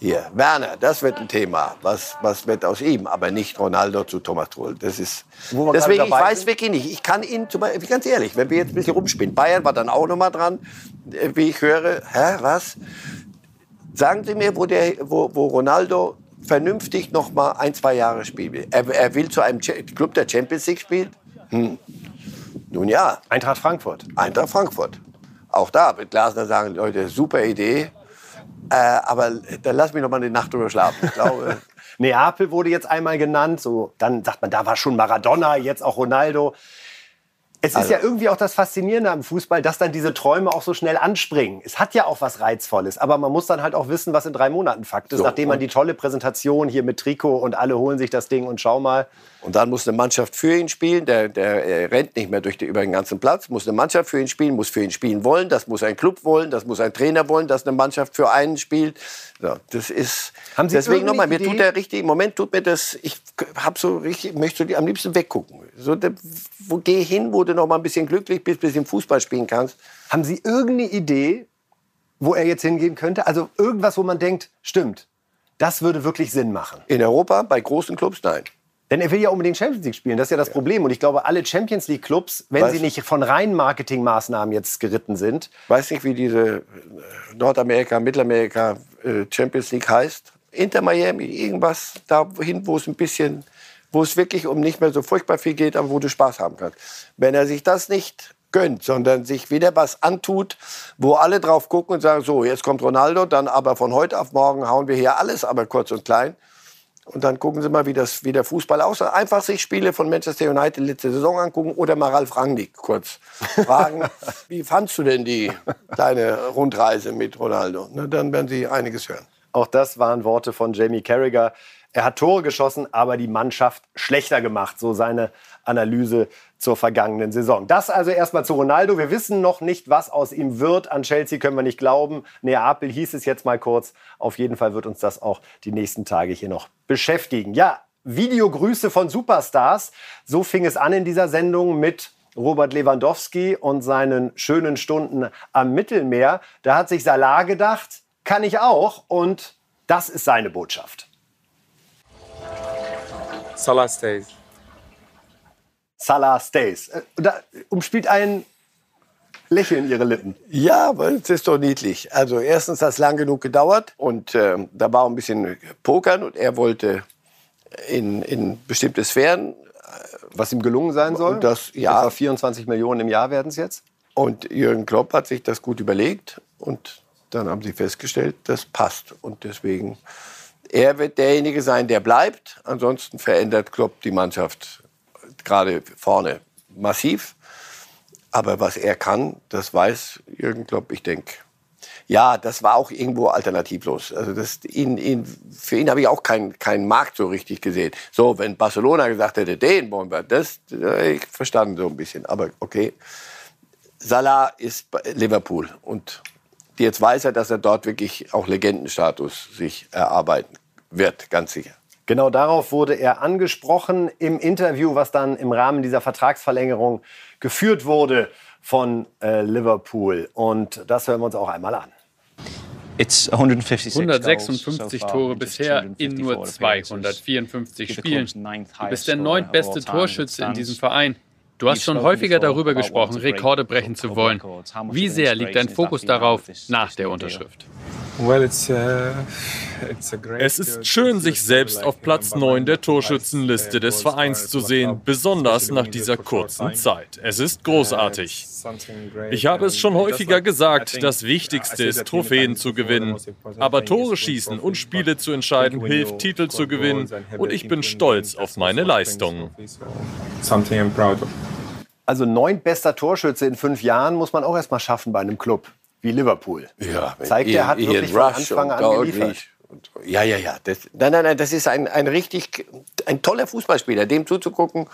Hier, Werner, das wird ein Thema. Was, was wird aus ihm? Aber nicht Ronaldo zu Thomas Tuchel. Das ist, deswegen, ich weiß sind? wirklich nicht. Ich kann ihn, ganz ehrlich, wenn wir jetzt ein bisschen rumspielen. Bayern war dann auch noch mal dran, äh, wie ich höre. Hä, was? Sagen Sie mir, wo, der, wo, wo Ronaldo vernünftig noch mal ein, zwei Jahre spielen will. Er, er will zu einem Club, der Champions League spielt? Hm. Nun ja. Eintracht Frankfurt. Eintracht Frankfurt. Auch da wird Glasner sagen, Leute, super Idee. Äh, aber dann lass mich noch mal eine Nacht drüber schlafen. Ich glaube, Neapel wurde jetzt einmal genannt. So, dann sagt man, da war schon Maradona, jetzt auch Ronaldo. Es also. ist ja irgendwie auch das Faszinierende am Fußball, dass dann diese Träume auch so schnell anspringen. Es hat ja auch was Reizvolles, aber man muss dann halt auch wissen, was in drei Monaten Fakt ist, so, nachdem man die tolle Präsentation hier mit Trikot und alle holen sich das Ding und schau mal. Und dann muss eine Mannschaft für ihn spielen, der, der rennt nicht mehr durch die, über den ganzen Platz, muss eine Mannschaft für ihn spielen, muss für ihn spielen wollen, das muss ein Club wollen, das muss ein Trainer wollen, dass eine Mannschaft für einen spielt. So, das ist Haben Sie deswegen nochmal, mir tut der richtig, im Moment tut mir das, ich hab so richtig, möchte am liebsten weggucken. So, wo geh hin, wo du noch mal ein bisschen glücklich bist, ein bisschen Fußball spielen kannst. Haben Sie irgendeine Idee, wo er jetzt hingehen könnte? Also irgendwas, wo man denkt, stimmt, das würde wirklich Sinn machen. In Europa, bei großen Clubs, nein. Denn er will ja unbedingt Champions League spielen. Das ist ja das ja. Problem. Und ich glaube, alle Champions League Clubs, wenn weiß, sie nicht von reinen Marketingmaßnahmen jetzt geritten sind. Weiß nicht, wie diese äh, Nordamerika, Mittelamerika äh, Champions League heißt. Inter Miami, irgendwas dahin, wo es ein bisschen, wo es wirklich um nicht mehr so furchtbar viel geht, aber wo du Spaß haben kannst. Wenn er sich das nicht gönnt, sondern sich wieder was antut, wo alle drauf gucken und sagen, so, jetzt kommt Ronaldo, dann aber von heute auf morgen hauen wir hier alles aber kurz und klein und dann gucken Sie mal, wie, das, wie der Fußball aussah. Einfach sich Spiele von Manchester United letzte Saison angucken oder mal Ralf Rangnick kurz fragen, wie fandst du denn die, deine Rundreise mit Ronaldo? Na, dann werden Sie einiges hören. Auch das waren Worte von Jamie Carragher. Er hat Tore geschossen, aber die Mannschaft schlechter gemacht. So seine Analyse zur vergangenen Saison. Das also erstmal zu Ronaldo. Wir wissen noch nicht, was aus ihm wird. An Chelsea können wir nicht glauben. Neapel hieß es jetzt mal kurz. Auf jeden Fall wird uns das auch die nächsten Tage hier noch beschäftigen. Ja, Videogrüße von Superstars. So fing es an in dieser Sendung mit Robert Lewandowski und seinen schönen Stunden am Mittelmeer. Da hat sich Salah gedacht, kann ich auch. Und das ist seine Botschaft. Salah stays. Salah stays. Äh, da umspielt ein Lächeln ihre Lippen. Ja, aber es ist doch niedlich. Also erstens hat es lang genug gedauert und äh, da war ein bisschen Pokern und er wollte in, in bestimmte Sphären. Was ihm gelungen sein soll? Und das, ja. Etwa 24 Millionen im Jahr werden es jetzt? Und Jürgen Klopp hat sich das gut überlegt und dann haben sie festgestellt, das passt. Und deswegen, er wird derjenige sein, der bleibt. Ansonsten verändert Klopp die Mannschaft gerade vorne massiv. Aber was er kann, das weiß Jürgen Klopp, ich denke. Ja, das war auch irgendwo alternativlos. Also das, ihn, ihn, für ihn habe ich auch keinen keinen Markt so richtig gesehen. So, wenn Barcelona gesagt hätte, den wollen wir, das äh, ich verstanden so ein bisschen. Aber okay, Salah ist Liverpool und jetzt weiß er, dass er dort wirklich auch Legendenstatus sich erarbeiten wird, ganz sicher. Genau darauf wurde er angesprochen im Interview, was dann im Rahmen dieser Vertragsverlängerung geführt wurde von äh, Liverpool. Und das hören wir uns auch einmal an. 156 Tore bisher in nur 254 Spielen. Du bist der neuntbeste Torschütze in diesem Verein. Du hast schon häufiger darüber gesprochen, Rekorde brechen zu wollen. Wie sehr liegt dein Fokus darauf nach der Unterschrift? Uh es ist schön, sich selbst auf Platz 9 der Torschützenliste des Vereins zu sehen, besonders nach dieser kurzen Zeit. Es ist großartig. Ich habe es schon häufiger gesagt, das Wichtigste ist, Trophäen zu gewinnen. Aber Tore schießen und Spiele zu entscheiden hilft, Titel zu gewinnen. Und ich bin stolz auf meine Leistungen. Also neun bester Torschütze in fünf Jahren muss man auch erstmal schaffen bei einem Club wie Liverpool. Ja, zeigt, er hat wirklich von Anfang an geliefert. Und, ja, ja, ja. Das, nein, nein, nein, das ist ein, ein richtig, ein toller Fußballspieler. Dem zuzugucken,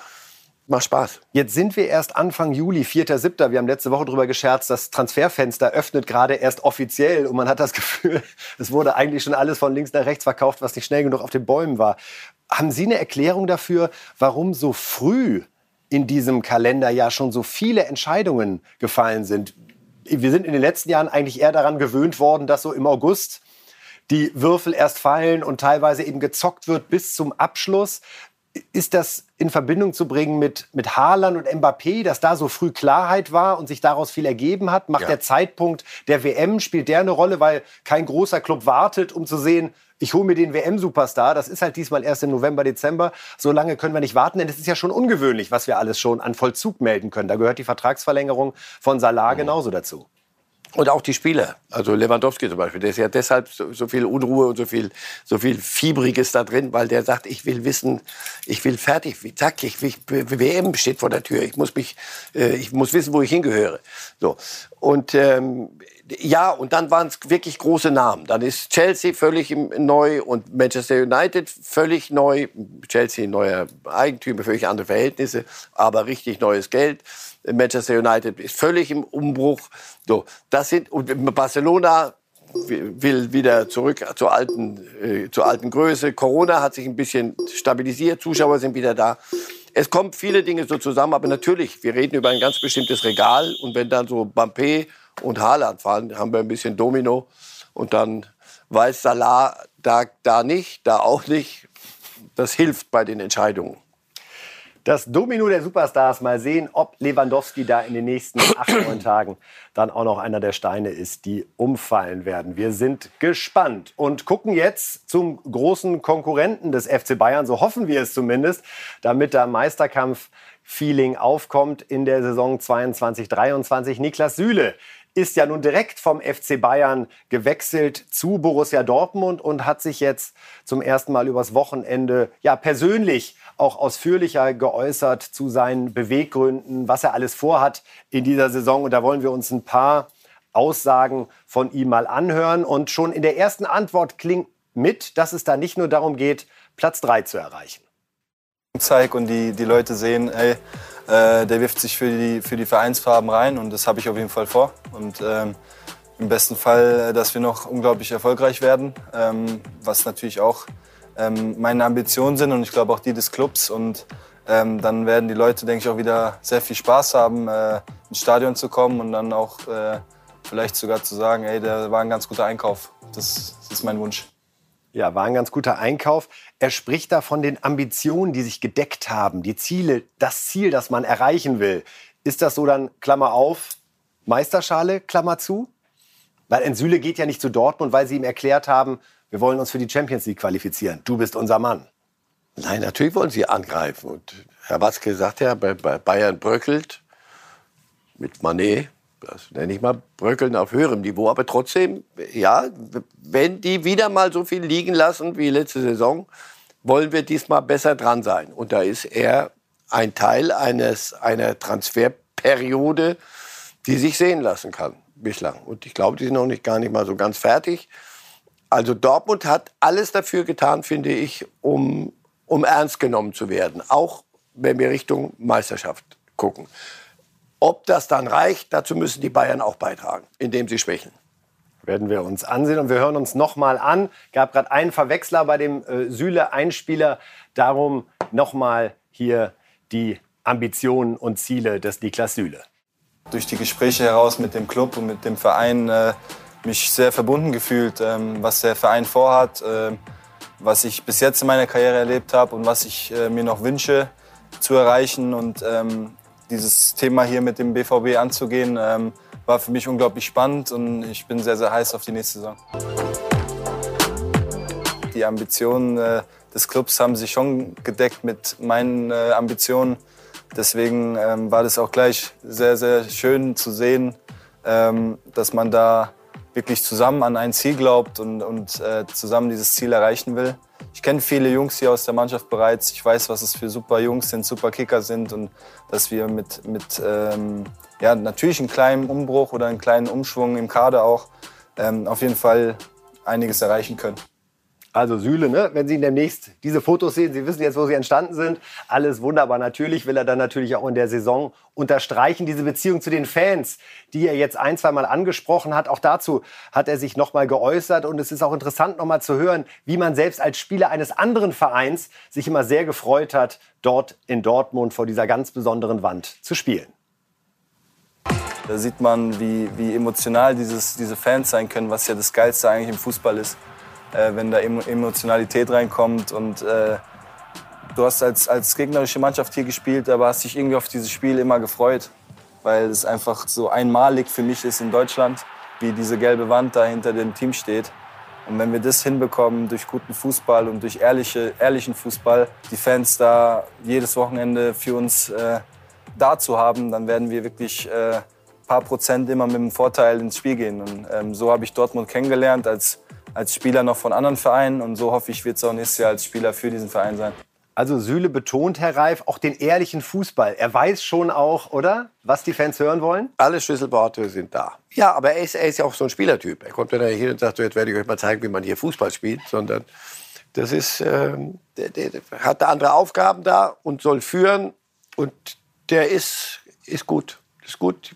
macht Spaß. Jetzt sind wir erst Anfang Juli, 4.7. Wir haben letzte Woche darüber gescherzt, das Transferfenster öffnet gerade erst offiziell und man hat das Gefühl, es wurde eigentlich schon alles von links nach rechts verkauft, was nicht schnell genug auf den Bäumen war. Haben Sie eine Erklärung dafür, warum so früh in diesem Kalenderjahr schon so viele Entscheidungen gefallen sind? Wir sind in den letzten Jahren eigentlich eher daran gewöhnt worden, dass so im August die Würfel erst fallen und teilweise eben gezockt wird bis zum Abschluss. Ist das in Verbindung zu bringen mit, mit Haaland und Mbappé, dass da so früh Klarheit war und sich daraus viel ergeben hat? Macht ja. der Zeitpunkt der WM, spielt der eine Rolle, weil kein großer Club wartet, um zu sehen, ich hole mir den WM-Superstar. Das ist halt diesmal erst im November, Dezember. So lange können wir nicht warten, denn es ist ja schon ungewöhnlich, was wir alles schon an Vollzug melden können. Da gehört die Vertragsverlängerung von Salah mhm. genauso dazu. Und auch die Spieler, also Lewandowski zum Beispiel, der ist ja deshalb so, so, viel Unruhe und so viel, so viel Fiebriges da drin, weil der sagt, ich will wissen, ich will fertig, zack, ich, ich, WM steht vor der Tür, ich muss mich, äh, ich muss wissen, wo ich hingehöre. So und ähm, ja, und dann waren es wirklich große Namen. Dann ist Chelsea völlig neu und Manchester United völlig neu. Chelsea neuer Eigentümer, völlig andere Verhältnisse, aber richtig neues Geld. Manchester United ist völlig im Umbruch. So, das sind und Barcelona will wieder zurück zur alten, äh, zur alten Größe. Corona hat sich ein bisschen stabilisiert, Zuschauer sind wieder da. Es kommen viele Dinge so zusammen, aber natürlich, wir reden über ein ganz bestimmtes Regal und wenn dann so Bampé und Haaland fahren, haben wir ein bisschen Domino und dann weiß Salah da, da nicht, da auch nicht. Das hilft bei den Entscheidungen das Domino der Superstars. Mal sehen, ob Lewandowski da in den nächsten acht, neun Tagen dann auch noch einer der Steine ist, die umfallen werden. Wir sind gespannt und gucken jetzt zum großen Konkurrenten des FC Bayern, so hoffen wir es zumindest, damit der Meisterkampf Feeling aufkommt in der Saison 22-23. Niklas Süle ist ja nun direkt vom FC Bayern gewechselt zu Borussia Dortmund und hat sich jetzt zum ersten Mal übers Wochenende ja persönlich auch ausführlicher geäußert zu seinen Beweggründen, was er alles vorhat in dieser Saison. Und da wollen wir uns ein paar Aussagen von ihm mal anhören. Und schon in der ersten Antwort klingt mit, dass es da nicht nur darum geht, Platz 3 zu erreichen. Zeig und die, die Leute sehen, ey, äh, der wirft sich für die, für die Vereinsfarben rein und das habe ich auf jeden Fall vor. Und ähm, im besten Fall, äh, dass wir noch unglaublich erfolgreich werden, ähm, was natürlich auch ähm, meine Ambitionen sind und ich glaube auch die des Clubs. Und ähm, dann werden die Leute, denke ich, auch wieder sehr viel Spaß haben, äh, ins Stadion zu kommen und dann auch äh, vielleicht sogar zu sagen, ey, der war ein ganz guter Einkauf. Das, das ist mein Wunsch. Ja, war ein ganz guter Einkauf. Er spricht da von den Ambitionen, die sich gedeckt haben, die Ziele, das Ziel, das man erreichen will. Ist das so dann, Klammer auf, Meisterschale, Klammer zu? Weil Ensüle geht ja nicht zu Dortmund, weil sie ihm erklärt haben, wir wollen uns für die Champions League qualifizieren. Du bist unser Mann. Nein, natürlich wollen sie angreifen. Und Herr Watzke sagt ja, bei Bayern bröckelt mit Manet das nenne ich mal Bröckeln auf höherem Niveau. Aber trotzdem, ja, wenn die wieder mal so viel liegen lassen wie letzte Saison, wollen wir diesmal besser dran sein. Und da ist er ein Teil eines, einer Transferperiode, die sich sehen lassen kann bislang. Und ich glaube, die sind noch nicht gar nicht mal so ganz fertig. Also Dortmund hat alles dafür getan, finde ich, um, um ernst genommen zu werden. Auch wenn wir Richtung Meisterschaft gucken. Ob das dann reicht, dazu müssen die Bayern auch beitragen, indem sie schwächeln. Werden wir uns ansehen und wir hören uns noch mal an. Gab gerade einen Verwechsler bei dem äh, Süle-Einspieler. Darum noch mal hier die Ambitionen und Ziele des Niklas Süle. Durch die Gespräche heraus mit dem Club und mit dem Verein äh, mich sehr verbunden gefühlt, ähm, was der Verein vorhat, äh, was ich bis jetzt in meiner Karriere erlebt habe und was ich äh, mir noch wünsche zu erreichen. Und ähm, dieses Thema hier mit dem BVB anzugehen, ähm, war für mich unglaublich spannend und ich bin sehr, sehr heiß auf die nächste Saison. Die Ambitionen äh, des Clubs haben sich schon gedeckt mit meinen äh, Ambitionen. Deswegen ähm, war das auch gleich sehr, sehr schön zu sehen, ähm, dass man da wirklich zusammen an ein Ziel glaubt und, und äh, zusammen dieses Ziel erreichen will. Ich kenne viele Jungs hier aus der Mannschaft bereits. Ich weiß, was es für super Jungs sind, super Kicker sind und dass wir mit, mit ähm, ja, natürlich einem kleinen Umbruch oder einem kleinen Umschwung im Kader auch ähm, auf jeden Fall einiges erreichen können. Also Süle, ne? wenn Sie demnächst diese Fotos sehen, Sie wissen jetzt, wo sie entstanden sind. Alles wunderbar. Natürlich will er dann natürlich auch in der Saison unterstreichen, diese Beziehung zu den Fans, die er jetzt ein, zwei Mal angesprochen hat. Auch dazu hat er sich nochmal geäußert. Und es ist auch interessant, nochmal zu hören, wie man selbst als Spieler eines anderen Vereins sich immer sehr gefreut hat, dort in Dortmund vor dieser ganz besonderen Wand zu spielen. Da sieht man, wie, wie emotional dieses, diese Fans sein können, was ja das Geilste eigentlich im Fußball ist äh, wenn da Emotionalität reinkommt. Und äh, du hast als, als gegnerische Mannschaft hier gespielt, aber hast dich irgendwie auf dieses Spiel immer gefreut, weil es einfach so einmalig für mich ist in Deutschland, wie diese gelbe Wand da hinter dem Team steht. Und wenn wir das hinbekommen durch guten Fußball und durch ehrliche, ehrlichen Fußball, die Fans da jedes Wochenende für uns äh, da zu haben, dann werden wir wirklich äh, paar Prozent immer mit dem Vorteil ins Spiel gehen. Und ähm, so habe ich Dortmund kennengelernt als als Spieler noch von anderen Vereinen und so hoffe ich, wird es auch nächstes Jahr als Spieler für diesen Verein sein. Also Süle betont, Herr Reif, auch den ehrlichen Fußball. Er weiß schon auch, oder, was die Fans hören wollen? Alle Schlüsselworte sind da. Ja, aber er ist, er ist ja auch so ein Spielertyp. Er kommt ja nicht hin und sagt, jetzt werde ich euch mal zeigen, wie man hier Fußball spielt, sondern das ist, ähm, der, der, hat andere Aufgaben da und soll führen und der ist, ist gut. Ist gut.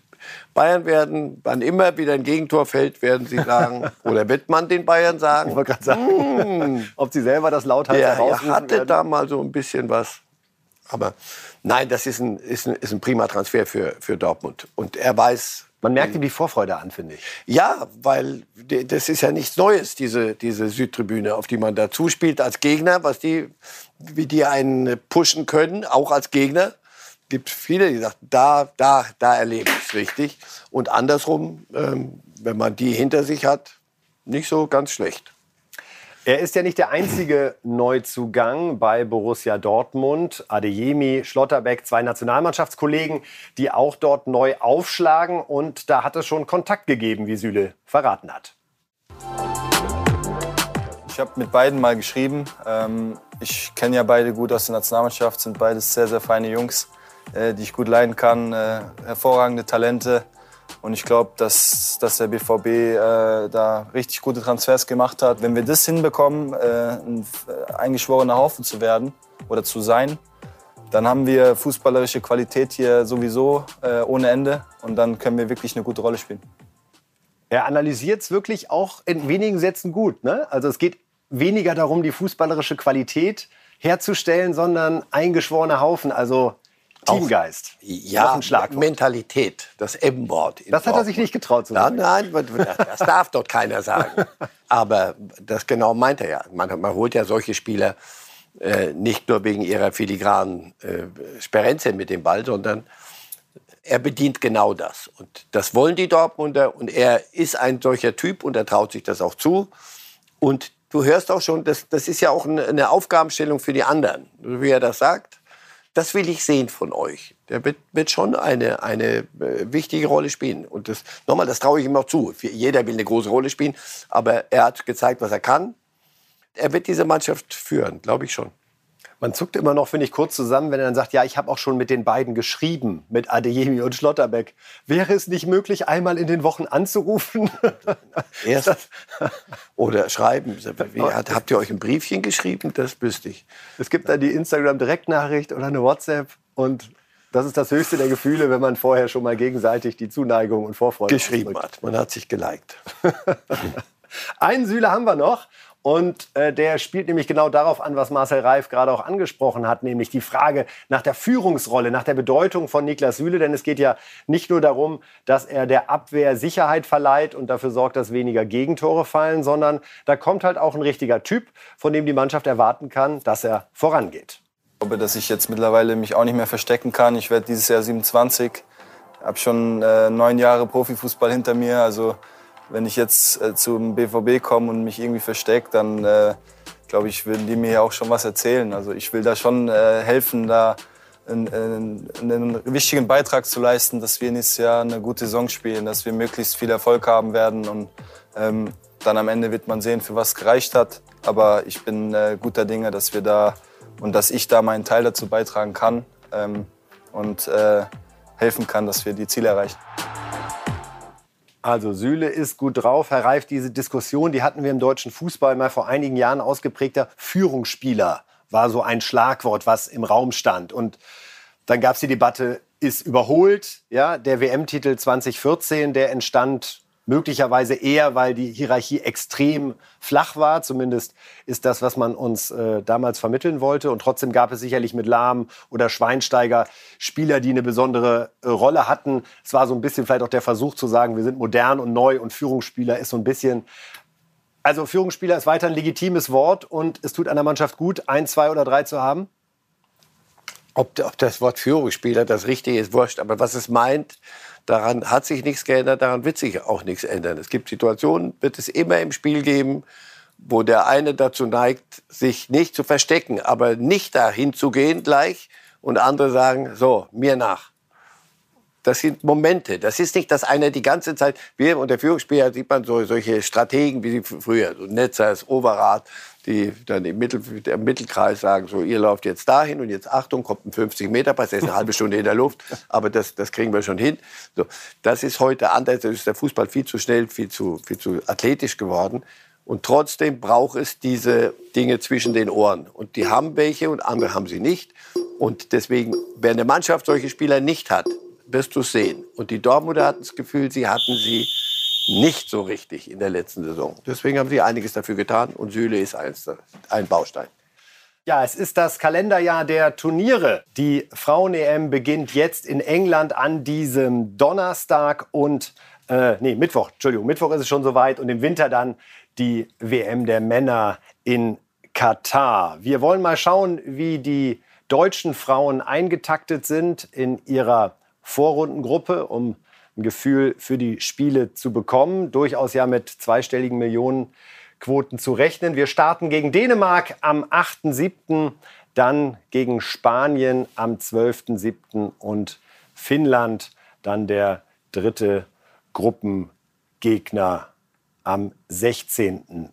Bayern werden, wann immer wieder ein Gegentor fällt, werden sie sagen, oder wird man den Bayern sagen? Ich wollte gerade sagen, mm, ob sie selber das lauthals der, Er hatte werden. da mal so ein bisschen was. Aber nein, das ist ein, ist ein, ist ein prima Transfer für, für Dortmund. Und er weiß, man merkt ihm die Vorfreude an, finde ich. Ja, weil das ist ja nichts Neues, diese, diese Südtribüne, auf die man da zuspielt als Gegner, was die, wie die einen pushen können, auch als Gegner gibt viele, die sagen, da, da, da erlebe es richtig. Und andersrum, ähm, wenn man die hinter sich hat, nicht so ganz schlecht. Er ist ja nicht der einzige Neuzugang bei Borussia Dortmund. Adeyemi, Schlotterbeck, zwei Nationalmannschaftskollegen, die auch dort neu aufschlagen. Und da hat es schon Kontakt gegeben, wie Süle verraten hat. Ich habe mit beiden mal geschrieben. Ähm, ich kenne ja beide gut aus der Nationalmannschaft, sind beides sehr, sehr feine Jungs. Äh, die ich gut leiden kann. Äh, hervorragende Talente. Und ich glaube, dass, dass der BVB äh, da richtig gute Transfers gemacht hat. Wenn wir das hinbekommen, äh, ein äh, eingeschworener Haufen zu werden oder zu sein, dann haben wir fußballerische Qualität hier sowieso äh, ohne Ende. Und dann können wir wirklich eine gute Rolle spielen. Er analysiert es wirklich auch in wenigen Sätzen gut. Ne? Also es geht weniger darum, die fußballerische Qualität herzustellen, sondern eingeschworener Haufen. Also Teamgeist. ja, Mentalität, das M-Wort. Das hat er sich nicht getraut zu sagen. Nein, nein, das darf dort keiner sagen. Aber das genau meint er ja. Man, man holt ja solche Spieler äh, nicht nur wegen ihrer filigranen äh, Sperrenze mit dem Ball, sondern er bedient genau das. Und das wollen die Dortmunder. Und er ist ein solcher Typ und er traut sich das auch zu. Und du hörst auch schon, das, das ist ja auch eine Aufgabenstellung für die anderen, wie er das sagt das will ich sehen von euch. Der wird, wird schon eine, eine äh, wichtige Rolle spielen. Und das, nochmal, das traue ich ihm auch zu. Jeder will eine große Rolle spielen. Aber er hat gezeigt, was er kann. Er wird diese Mannschaft führen, glaube ich schon. Man zuckt immer noch, finde ich, kurz zusammen, wenn er dann sagt, ja, ich habe auch schon mit den beiden geschrieben, mit Adeyemi und Schlotterbeck. Wäre es nicht möglich, einmal in den Wochen anzurufen? Erst oder schreiben. Wie, habt ihr euch ein Briefchen geschrieben? Das wüsste ich. Es gibt dann die Instagram-Direktnachricht oder eine WhatsApp und das ist das höchste der Gefühle, wenn man vorher schon mal gegenseitig die Zuneigung und Vorfreude geschrieben ausdrückt. hat. Man hat sich geliked. Einen Süle haben wir noch. Und äh, der spielt nämlich genau darauf an, was Marcel Reif gerade auch angesprochen hat, nämlich die Frage nach der Führungsrolle, nach der Bedeutung von Niklas Süle. Denn es geht ja nicht nur darum, dass er der Abwehr Sicherheit verleiht und dafür sorgt, dass weniger Gegentore fallen, sondern da kommt halt auch ein richtiger Typ, von dem die Mannschaft erwarten kann, dass er vorangeht. Ich glaube, dass ich jetzt mittlerweile mich auch nicht mehr verstecken kann. Ich werde dieses Jahr 27 habe schon äh, neun Jahre Profifußball hinter mir. Also wenn ich jetzt äh, zum BVB komme und mich irgendwie verstecke, dann äh, glaube ich, würden die mir auch schon was erzählen. Also ich will da schon äh, helfen, da einen, einen, wichtigen Beitrag zu leisten, dass wir nächstes Jahr eine gute Saison spielen, dass wir möglichst viel Erfolg haben werden und ähm, dann am Ende wird man sehen, für was gereicht hat. Aber ich bin äh, guter Dinge, dass wir da und dass ich da meinen Teil dazu beitragen kann ähm, und äh, helfen kann, dass wir die Ziele erreichen. Also Süle ist gut drauf. Herr Reif, diese Diskussion, die hatten wir im deutschen Fußball mal vor einigen Jahren ausgeprägter Führungsspieler war so ein Schlagwort, was im Raum stand. Und dann gab es die Debatte, ist überholt. Ja, der WM-Titel 2014, der entstand möglicherweise eher, weil die Hierarchie extrem flach war. Zumindest ist das, was man uns äh, damals vermitteln wollte. Und trotzdem gab es sicherlich mit Lahm oder Schweinsteiger Spieler, die eine besondere äh, Rolle hatten. Es war so ein bisschen vielleicht auch der Versuch zu sagen, wir sind modern und neu und Führungsspieler ist so ein bisschen also Führungsspieler ist weiter ein legitimes Wort und es tut einer Mannschaft gut, ein, zwei oder drei zu haben? Ob, ob das Wort Führungsspieler das Richtige ist, wurscht. Aber was es meint, daran hat sich nichts geändert, daran wird sich auch nichts ändern. Es gibt Situationen, wird es immer im Spiel geben, wo der eine dazu neigt, sich nicht zu verstecken, aber nicht dahin zu gehen gleich und andere sagen, so, mir nach. Das sind Momente. Das ist nicht, dass einer die ganze Zeit, wir unter Führungsspieler sieht man so, solche Strategen wie früher, so Netzers, Overath, die dann im, Mittel, im Mittelkreis sagen, so, ihr lauft jetzt dahin und jetzt Achtung, kommt ein 50-Meter-Pass, der ist eine halbe Stunde in der Luft, aber das, das kriegen wir schon hin. So, das ist heute anders, da ist der Fußball viel zu schnell, viel zu, viel zu athletisch geworden. Und trotzdem braucht es diese Dinge zwischen den Ohren. Und die haben welche und andere haben sie nicht. Und deswegen, wer eine Mannschaft solche Spieler nicht hat, wirst du sehen. Und die Dortmunder hatten das Gefühl, sie hatten sie nicht so richtig in der letzten Saison. Deswegen haben sie einiges dafür getan und Süle ist ein Baustein. Ja, es ist das Kalenderjahr der Turniere. Die Frauen-EM beginnt jetzt in England an diesem Donnerstag und äh, nee, Mittwoch, Entschuldigung, Mittwoch ist es schon soweit und im Winter dann die WM der Männer in Katar. Wir wollen mal schauen, wie die deutschen Frauen eingetaktet sind in ihrer Vorrundengruppe, um ein Gefühl für die Spiele zu bekommen. Durchaus ja mit zweistelligen Millionenquoten zu rechnen. Wir starten gegen Dänemark am 8.7., dann gegen Spanien am 12.7. und Finnland dann der dritte Gruppengegner am 16.7.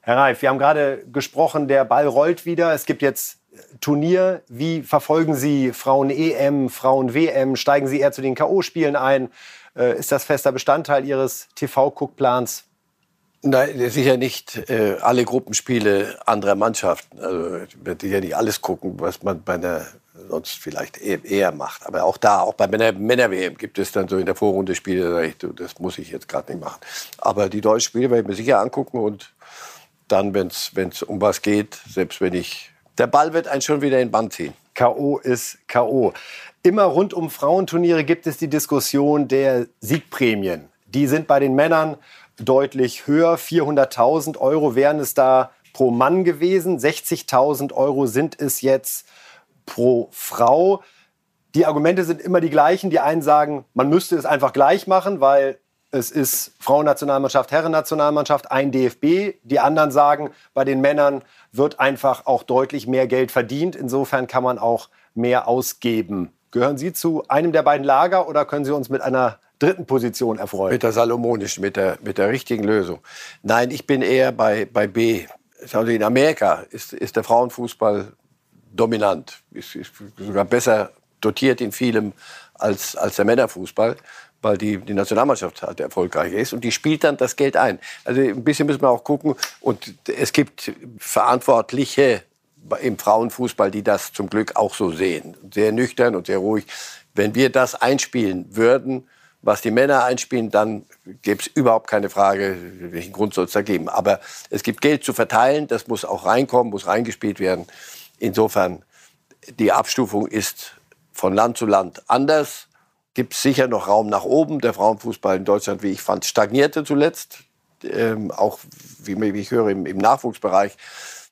Herr Reif, wir haben gerade gesprochen, der Ball rollt wieder. Es gibt jetzt Turnier. Wie verfolgen Sie Frauen-EM, Frauen-WM? Steigen Sie eher zu den K.O.-Spielen ein? Äh, ist das fester Bestandteil Ihres TV-Guckplans? Nein, sicher nicht äh, alle Gruppenspiele anderer Mannschaften. Also ich werde ja nicht alles gucken, was man bei einer sonst vielleicht eher, eher macht. Aber auch da, auch bei Männer-WM gibt es dann so in der Vorrunde Spiele, das muss ich jetzt gerade nicht machen. Aber die deutschen Spiele werde ich mir sicher angucken und dann, wenn es um was geht, selbst wenn ich der Ball wird einen schon wieder in Band ziehen. K.O. ist K.O. Immer rund um Frauenturniere gibt es die Diskussion der Siegprämien. Die sind bei den Männern deutlich höher. 400.000 Euro wären es da pro Mann gewesen. 60.000 Euro sind es jetzt pro Frau. Die Argumente sind immer die gleichen. Die einen sagen, man müsste es einfach gleich machen, weil es ist Frauennationalmannschaft, Herrennationalmannschaft, ein DFB. Die anderen sagen, bei den Männern wird einfach auch deutlich mehr Geld verdient. Insofern kann man auch mehr ausgeben. Gehören Sie zu einem der beiden Lager oder können Sie uns mit einer dritten Position erfreuen? Mit der salomonischen, mit der, mit der richtigen Lösung. Nein, ich bin eher bei, bei B. In Amerika ist, ist der Frauenfußball dominant, ist, ist sogar besser dotiert in vielem als, als der Männerfußball weil die, die Nationalmannschaft halt erfolgreich ist und die spielt dann das Geld ein. Also ein bisschen müssen wir auch gucken und es gibt Verantwortliche im Frauenfußball, die das zum Glück auch so sehen. Sehr nüchtern und sehr ruhig. Wenn wir das einspielen würden, was die Männer einspielen, dann gäbe es überhaupt keine Frage, welchen Grund soll es da geben. Aber es gibt Geld zu verteilen, das muss auch reinkommen, muss reingespielt werden. Insofern, die Abstufung ist von Land zu Land anders gibt es sicher noch Raum nach oben. Der Frauenfußball in Deutschland, wie ich fand, stagnierte zuletzt. Ähm, auch, wie, wie ich höre, im, im, Nachwuchsbereich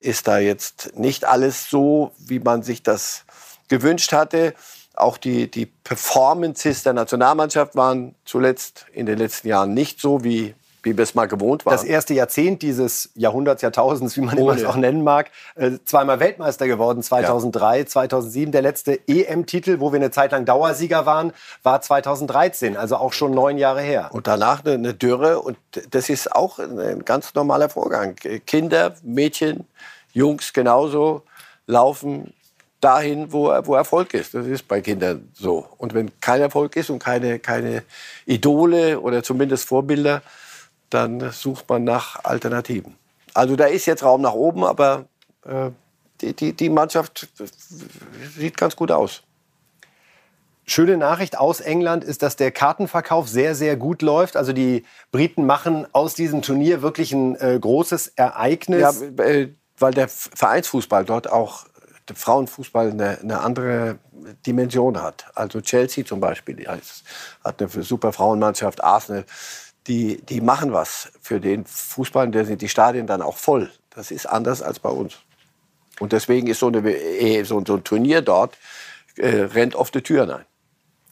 ist da jetzt nicht alles so, wie man sich das gewünscht hatte. auch die, die Performances der Nationalmannschaft waren zuletzt in den letzten Jahren nicht so, wie wie wir es mal gewohnt waren. Das erste Jahrzehnt dieses Jahrhunderts, Jahrtausends, wie man Ohne. es auch nennen mag. Äh, zweimal Weltmeister geworden, 2003, ja. 2007. Der letzte EM-Titel, wo wir eine Zeit lang Dauersieger waren, war 2013, also auch schon neun Jahre her. Und danach eine, eine Dürre und das ist auch ein ganz normaler Vorgang. Kinder, Mädchen, Jungs genauso laufen dahin, wo, wo Erfolg ist. Das ist bei Kindern so. Und wenn kein Erfolg ist und keine, keine Idole oder zumindest Vorbilder, dann sucht man nach Alternativen. Also da ist jetzt Raum nach oben, aber äh, die, die, die Mannschaft sieht ganz gut aus. Schöne Nachricht aus England ist, dass der Kartenverkauf sehr, sehr gut läuft. Also die Briten machen aus diesem Turnier wirklich ein äh, großes Ereignis. Ja, äh, weil der Vereinsfußball dort auch der Frauenfußball eine, eine, andere Dimension hat. Also Chelsea zum Beispiel hat eine super Frauenmannschaft, Arsenal die, die machen was für den Fußball, da sind die Stadien dann auch voll. Das ist anders als bei uns. Und deswegen ist so, eine, eh, so, ein Turnier dort, äh, rennt die Türen ein.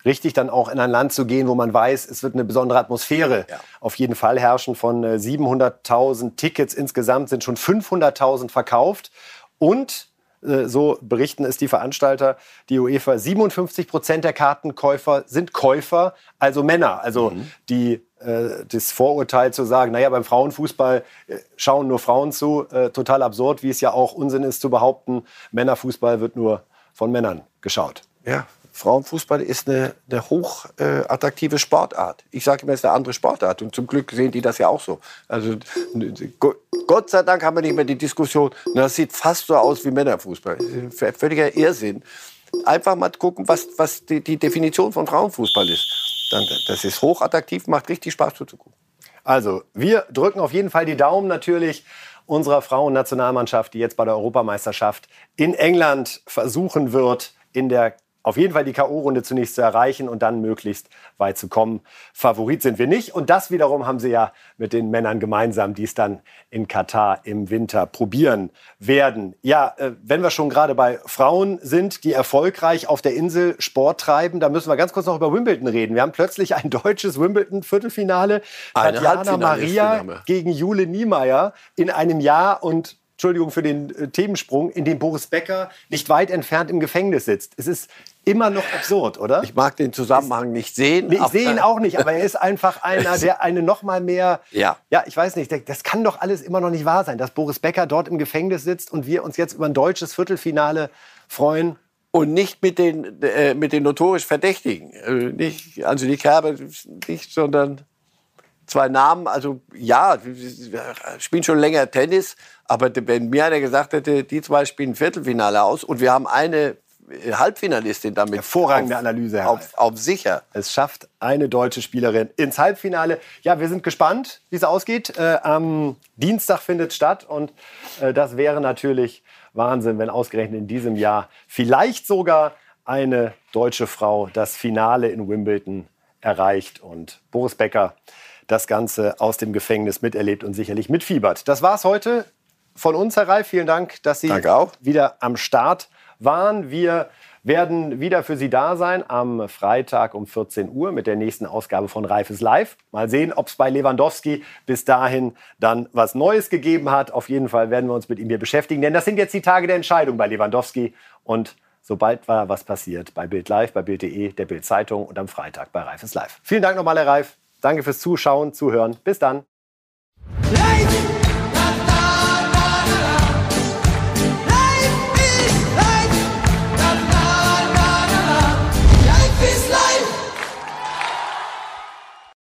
Richtig, dann auch in ein Land zu gehen, wo man weiß, es wird eine besondere Atmosphäre ja. auf jeden Fall herrschen. Von 700.000 äh, Tickets insgesamt sind schon 500.000 verkauft. Und so berichten es die Veranstalter, die UEFA, 57 Prozent der Kartenkäufer sind Käufer, also Männer. Also mhm. die äh, das Vorurteil zu sagen, naja, beim Frauenfußball äh, schauen nur Frauen zu, äh, total absurd, wie es ja auch Unsinn ist zu behaupten, Männerfußball wird nur von Männern geschaut. Ja, Frauenfußball ist eine, eine hochattraktive äh, Sportart. Ich sage immer, es ist eine andere Sportart. Und zum Glück sehen die das ja auch so. Also Gott sei Dank haben wir nicht mehr die Diskussion, das sieht fast so aus wie Männerfußball. Völliger Irrsinn. Einfach mal gucken, was, was die, die Definition von Frauenfußball ist dann, das ist hochattraktiv, macht richtig Spaß zuzugucken. Also, wir drücken auf jeden Fall die Daumen natürlich unserer Frauennationalmannschaft, die jetzt bei der Europameisterschaft in England versuchen wird, in der auf jeden Fall die K.O.-Runde zunächst zu erreichen und dann möglichst weit zu kommen. Favorit sind wir nicht. Und das wiederum haben sie ja mit den Männern gemeinsam, die es dann in Katar im Winter probieren werden. Ja, äh, wenn wir schon gerade bei Frauen sind, die erfolgreich auf der Insel Sport treiben, da müssen wir ganz kurz noch über Wimbledon reden. Wir haben plötzlich ein deutsches Wimbledon-Viertelfinale. Tatjana Maria gegen Jule Niemeyer in einem Jahr und Entschuldigung für den äh, Themensprung, in dem Boris Becker nicht weit entfernt im Gefängnis sitzt. Es ist immer noch absurd, oder? Ich mag den Zusammenhang nicht sehen. Nee, ich sehe ihn auch nicht, aber er ist einfach einer, der eine noch mal mehr. Ja. Ja, ich weiß nicht. Das kann doch alles immer noch nicht wahr sein, dass Boris Becker dort im Gefängnis sitzt und wir uns jetzt über ein deutsches Viertelfinale freuen. Und nicht mit den, äh, mit den notorisch Verdächtigen. Äh, nicht, also die Kerbe nicht, sondern zwei Namen. Also ja, spielen schon länger Tennis. Aber wenn mir einer gesagt hätte, die zwei spielen Viertelfinale aus und wir haben eine Halbfinalistin damit. Hervorragende auf, Analyse, Herr auf, auf, sicher. Es schafft eine deutsche Spielerin ins Halbfinale. Ja, wir sind gespannt, wie es ausgeht. Äh, am Dienstag findet statt und äh, das wäre natürlich Wahnsinn, wenn ausgerechnet in diesem Jahr vielleicht sogar eine deutsche Frau das Finale in Wimbledon erreicht und Boris Becker das Ganze aus dem Gefängnis miterlebt und sicherlich mitfiebert. Das war's heute von uns, Herr Reif. Vielen Dank, dass Sie wieder am Start waren. Wir werden wieder für Sie da sein am Freitag um 14 Uhr mit der nächsten Ausgabe von Reifes Live. Mal sehen, ob es bei Lewandowski bis dahin dann was Neues gegeben hat. Auf jeden Fall werden wir uns mit ihm hier beschäftigen, denn das sind jetzt die Tage der Entscheidung bei Lewandowski. Und sobald war was passiert, bei Bild Live, bei Bild.de, der Bild Zeitung und am Freitag bei Reifes Live. Vielen Dank nochmal, Herr Reif. Danke fürs Zuschauen, Zuhören. Bis dann. Live!